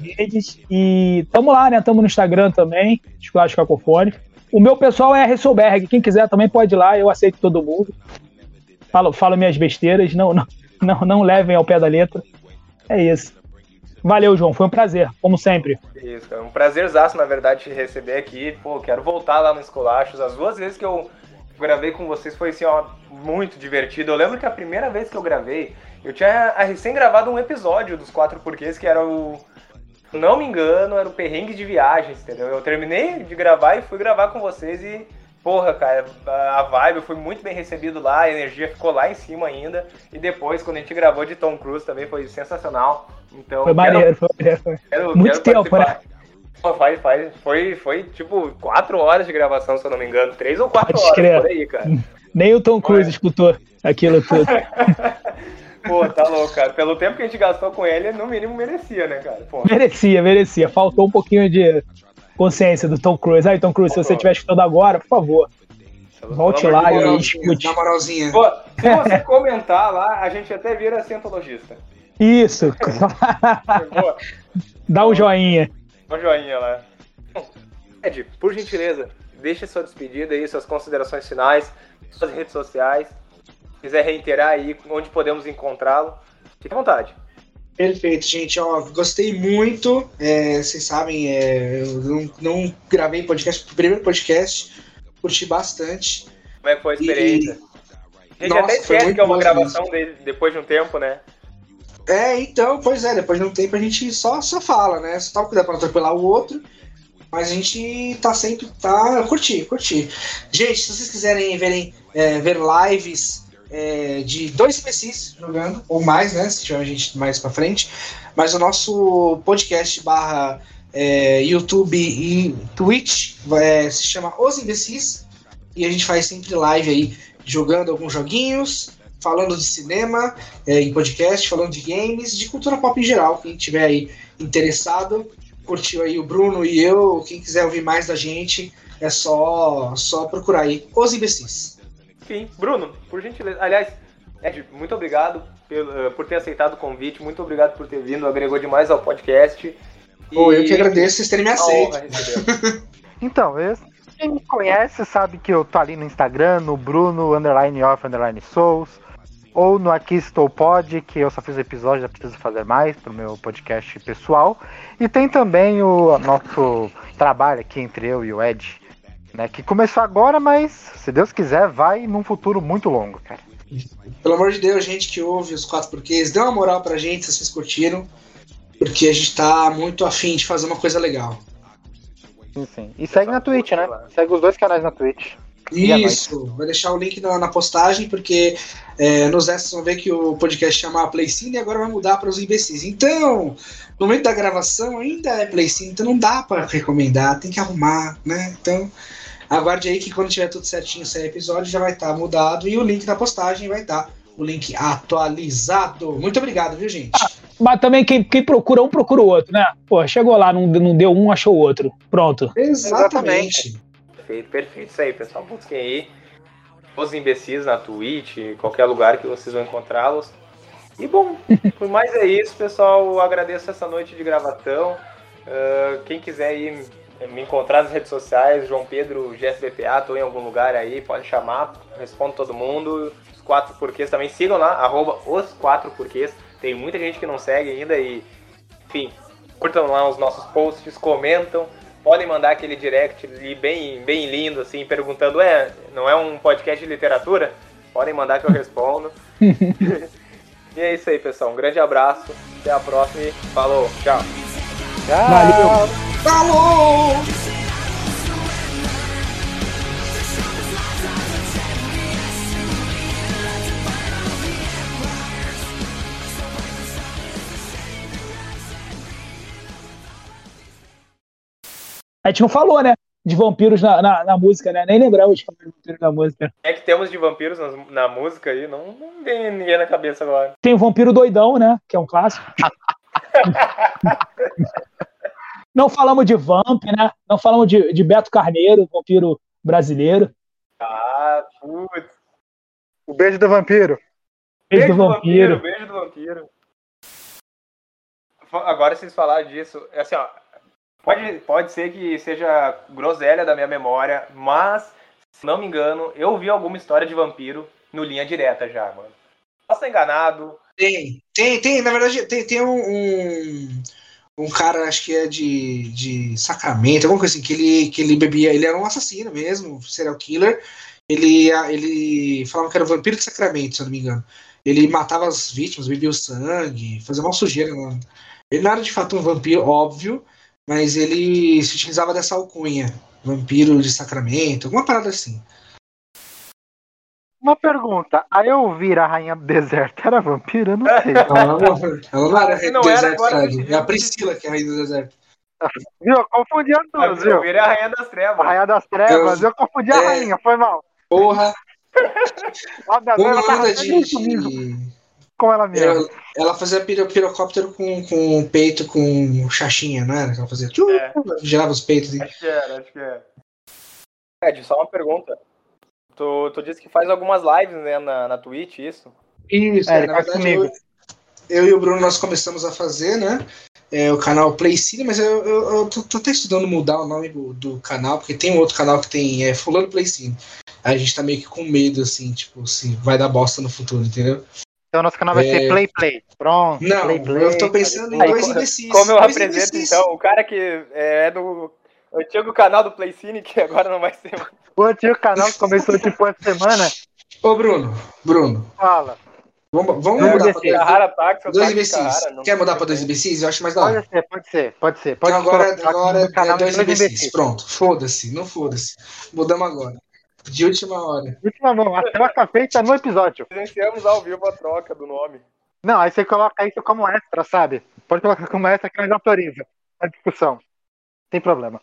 redes e tamo lá, né? Tamo no Instagram também, Esculacho Cacofone. O meu pessoal é Resselberg, quem quiser também pode ir lá, eu aceito todo mundo. Falo, falo minhas besteiras, não, não, não, não levem ao pé da letra. É isso. Valeu, João. Foi um prazer, como sempre. Isso, é um prazerzaço, na verdade, te receber aqui. Pô, quero voltar lá no Escolachos. As duas vezes que eu gravei com vocês foi assim, ó, muito divertido. Eu lembro que a primeira vez que eu gravei, eu tinha recém gravado um episódio dos Quatro Porquês, que era o. Não me engano, era o Perrengue de Viagens, entendeu? Eu terminei de gravar e fui gravar com vocês e porra, cara, a vibe foi muito bem recebido lá, a energia ficou lá em cima ainda. E depois, quando a gente gravou de Tom Cruise também foi sensacional. Então, foi maneiro, foi maneiro. Quero, muito quero tempo, né? Faz, faz, foi, foi tipo quatro horas de gravação, se eu não me engano. Três ou quatro Pode horas por aí, cara. [LAUGHS] Nem o Tom Cruise escutou aquilo tudo. [LAUGHS] Pô, tá louco, cara. Pelo tempo que a gente gastou com ele, no mínimo merecia, né, cara? Pô. Merecia, merecia. Faltou um pouquinho de consciência do Tom Cruise. Aí, Tom Cruise, se você estiver escutando agora, por favor, volte lá e escute. Na moralzinha. Pô, se você comentar lá, a gente até vira cientologista. Isso. [LAUGHS] Dá um joinha. Um joinha lá. Ed, por gentileza, deixa sua despedida aí, suas considerações finais, suas redes sociais. Se quiser reiterar aí onde podemos encontrá-lo, fique à vontade. Perfeito, gente. Ó, gostei muito. É, vocês sabem, é, eu não, não, gravei podcast, primeiro podcast, curti bastante. Como é que foi a experiência? E... A gente Nossa, até esquece que é uma gravação de, depois de um tempo, né? É, então, pois é, depois de um tempo a gente só, só fala, né? Só tá cuidando pra atropelar o outro. Mas a gente tá sempre. tá. Curti, curti. Gente, se vocês quiserem verem, é, ver lives é, de dois PCs jogando, ou mais, né? Se tiver gente mais pra frente. Mas o nosso podcast barra é, YouTube e Twitch é, se chama Os Imbecis. E a gente faz sempre live aí jogando alguns joguinhos, falando de cinema é, em podcast, falando de games, de cultura pop em geral. Quem tiver aí interessado, curtiu aí o Bruno e eu, quem quiser ouvir mais da gente, é só, só procurar aí Os Imbecis. Sim, Bruno, por gentileza. Aliás, Ed, muito obrigado por, por ter aceitado o convite, muito obrigado por ter vindo, agregou demais ao podcast. Pô, e... eu que agradeço vocês terem me aceito. [LAUGHS] então, quem me conhece sabe que eu tô ali no Instagram, no Bruno, underline off, underline souls, ou no Aqui Estou Pod, que eu só fiz o episódio, já preciso fazer mais pro meu podcast pessoal. E tem também o nosso trabalho aqui entre eu e o Ed, né? Que começou agora, mas se Deus quiser, vai num futuro muito longo, cara. Pelo amor de Deus, gente que ouve os quatro porquês, dê uma moral pra gente se vocês curtiram, porque a gente tá muito afim de fazer uma coisa legal. Sim, sim. E segue na Twitch, né? Segue os dois canais na Twitch. Isso, vai deixar o link na, na postagem, porque é, nos extras vão ver que o podcast chama Playcine e agora vai mudar para os imbecis. Então, no momento da gravação ainda é Playcine, então não dá para recomendar, tem que arrumar, né? Então, Aguarde aí que quando tiver tudo certinho, sair episódio, já vai estar tá mudado e o link da postagem vai estar. Tá o link atualizado. Muito obrigado, viu, gente? Ah, mas também quem, quem, procura um, procura o outro, né? Pô, chegou lá, não, não deu um, achou o outro. Pronto. Exatamente. Perfeito, perfeito. Isso aí, pessoal. Busquem aí os imbecis na Twitch, qualquer lugar que vocês vão encontrá-los. E bom, [LAUGHS] por mais é isso, pessoal. Eu agradeço essa noite de gravação. Uh, quem quiser ir me encontrar nas redes sociais, João Pedro GSBPA, tô em algum lugar aí, pode chamar, respondo todo mundo. Os quatro porquês também sigam lá, arroba os quatro porquês. Tem muita gente que não segue ainda e, enfim, curtam lá os nossos posts, comentam. Podem mandar aquele direct ali bem, bem lindo, assim, perguntando, é, não é um podcast de literatura? Podem mandar que eu respondo. [LAUGHS] e é isso aí, pessoal. Um grande abraço. Até a próxima e falou. Tchau. Tchau. Valeu. Falou! A gente não falou, né? De vampiros na, na, na música, né? Nem lembramos de vampiros na música. É que temos de vampiros na, na música aí, não, não tem ninguém na cabeça agora. Tem o Vampiro Doidão, né? Que é um clássico. [LAUGHS] Não falamos de Vamp, né? Não falamos de, de Beto Carneiro, vampiro brasileiro. Ah, putz. O beijo do vampiro. Beijo, beijo do, vampiro. vampiro. Beijo do vampiro. Agora, vocês falaram disso, é assim, ó, pode, pode ser que seja groselha da minha memória, mas, se não me engano, eu vi alguma história de vampiro no Linha Direta já, mano. Posso estar enganado. Tem, tem, tem, na verdade, tem, tem um, um, um cara, acho que é de, de Sacramento, alguma coisa assim, que ele, que ele bebia, ele era um assassino mesmo, serial killer. Ele, ele falava que era o vampiro de Sacramento, se não me engano. Ele matava as vítimas, bebia o sangue, fazia uma sujeira. Ele não era de fato um vampiro, óbvio, mas ele se utilizava dessa alcunha. Vampiro de Sacramento, alguma parada assim. Uma pergunta, a Elvira, a rainha do deserto, era vampira? Eu não sei. [LAUGHS] Ela não, ela não era rainha do era, deserto, Fred. É a Priscila que é a rainha do deserto. Viu? Eu confundi as duas, viu? Ele é a rainha das A trevas. rainha das trevas, eu confundi a É. rainha, foi mal. Porra, ela tava onda de. Com ela mesma. Ela, ela fazia piro, pirocóptero com, com o peito com chachinha, não era? Que Ela fazia. tchu, É. Girava os peitos. assim. Acho que era, acho que era. Ed, só uma pergunta. Tu, tu disse que faz algumas lives né, na, na Twitch, isso? Isso, É, é, na faz verdade, comigo. eu, eu e o Bruno nós começamos a fazer, né? é, o canal Play Cine, mas eu, eu, eu tô, tô até estudando mudar o nome do, do canal, porque tem um outro canal que tem é, Fulano Play Cine. Aí a gente tá meio que com medo, assim, tipo, se vai dar bosta no futuro, entendeu? Então nosso canal vai É. ser Play Play. Pronto. Não, play, play, eu tô pensando em dois imbecis. Como eu apresento, então, o cara que é do antigo canal do Playcine, que agora não vai ser mais. O antigo canal que começou tipo essa semana, Ô, Bruno, Bruno, fala. vamos, vamos mudar pra imbecis. dois, Carrara Táxi, dois imbecis. Quer mudar pra dois imbecis? Eu acho mais da hora. Pode ser, pode ser, pode ser. Pode Então agora, agora é dois imbecis. Pronto, foda-se, não foda-se. Mudamos agora. De última hora. Última não, a troca feita no episódio. Presenciamos ao vivo a troca do nome. Não, aí você coloca isso como extra, sabe? Pode colocar como extra que nós autoriza a discussão. Sem problema.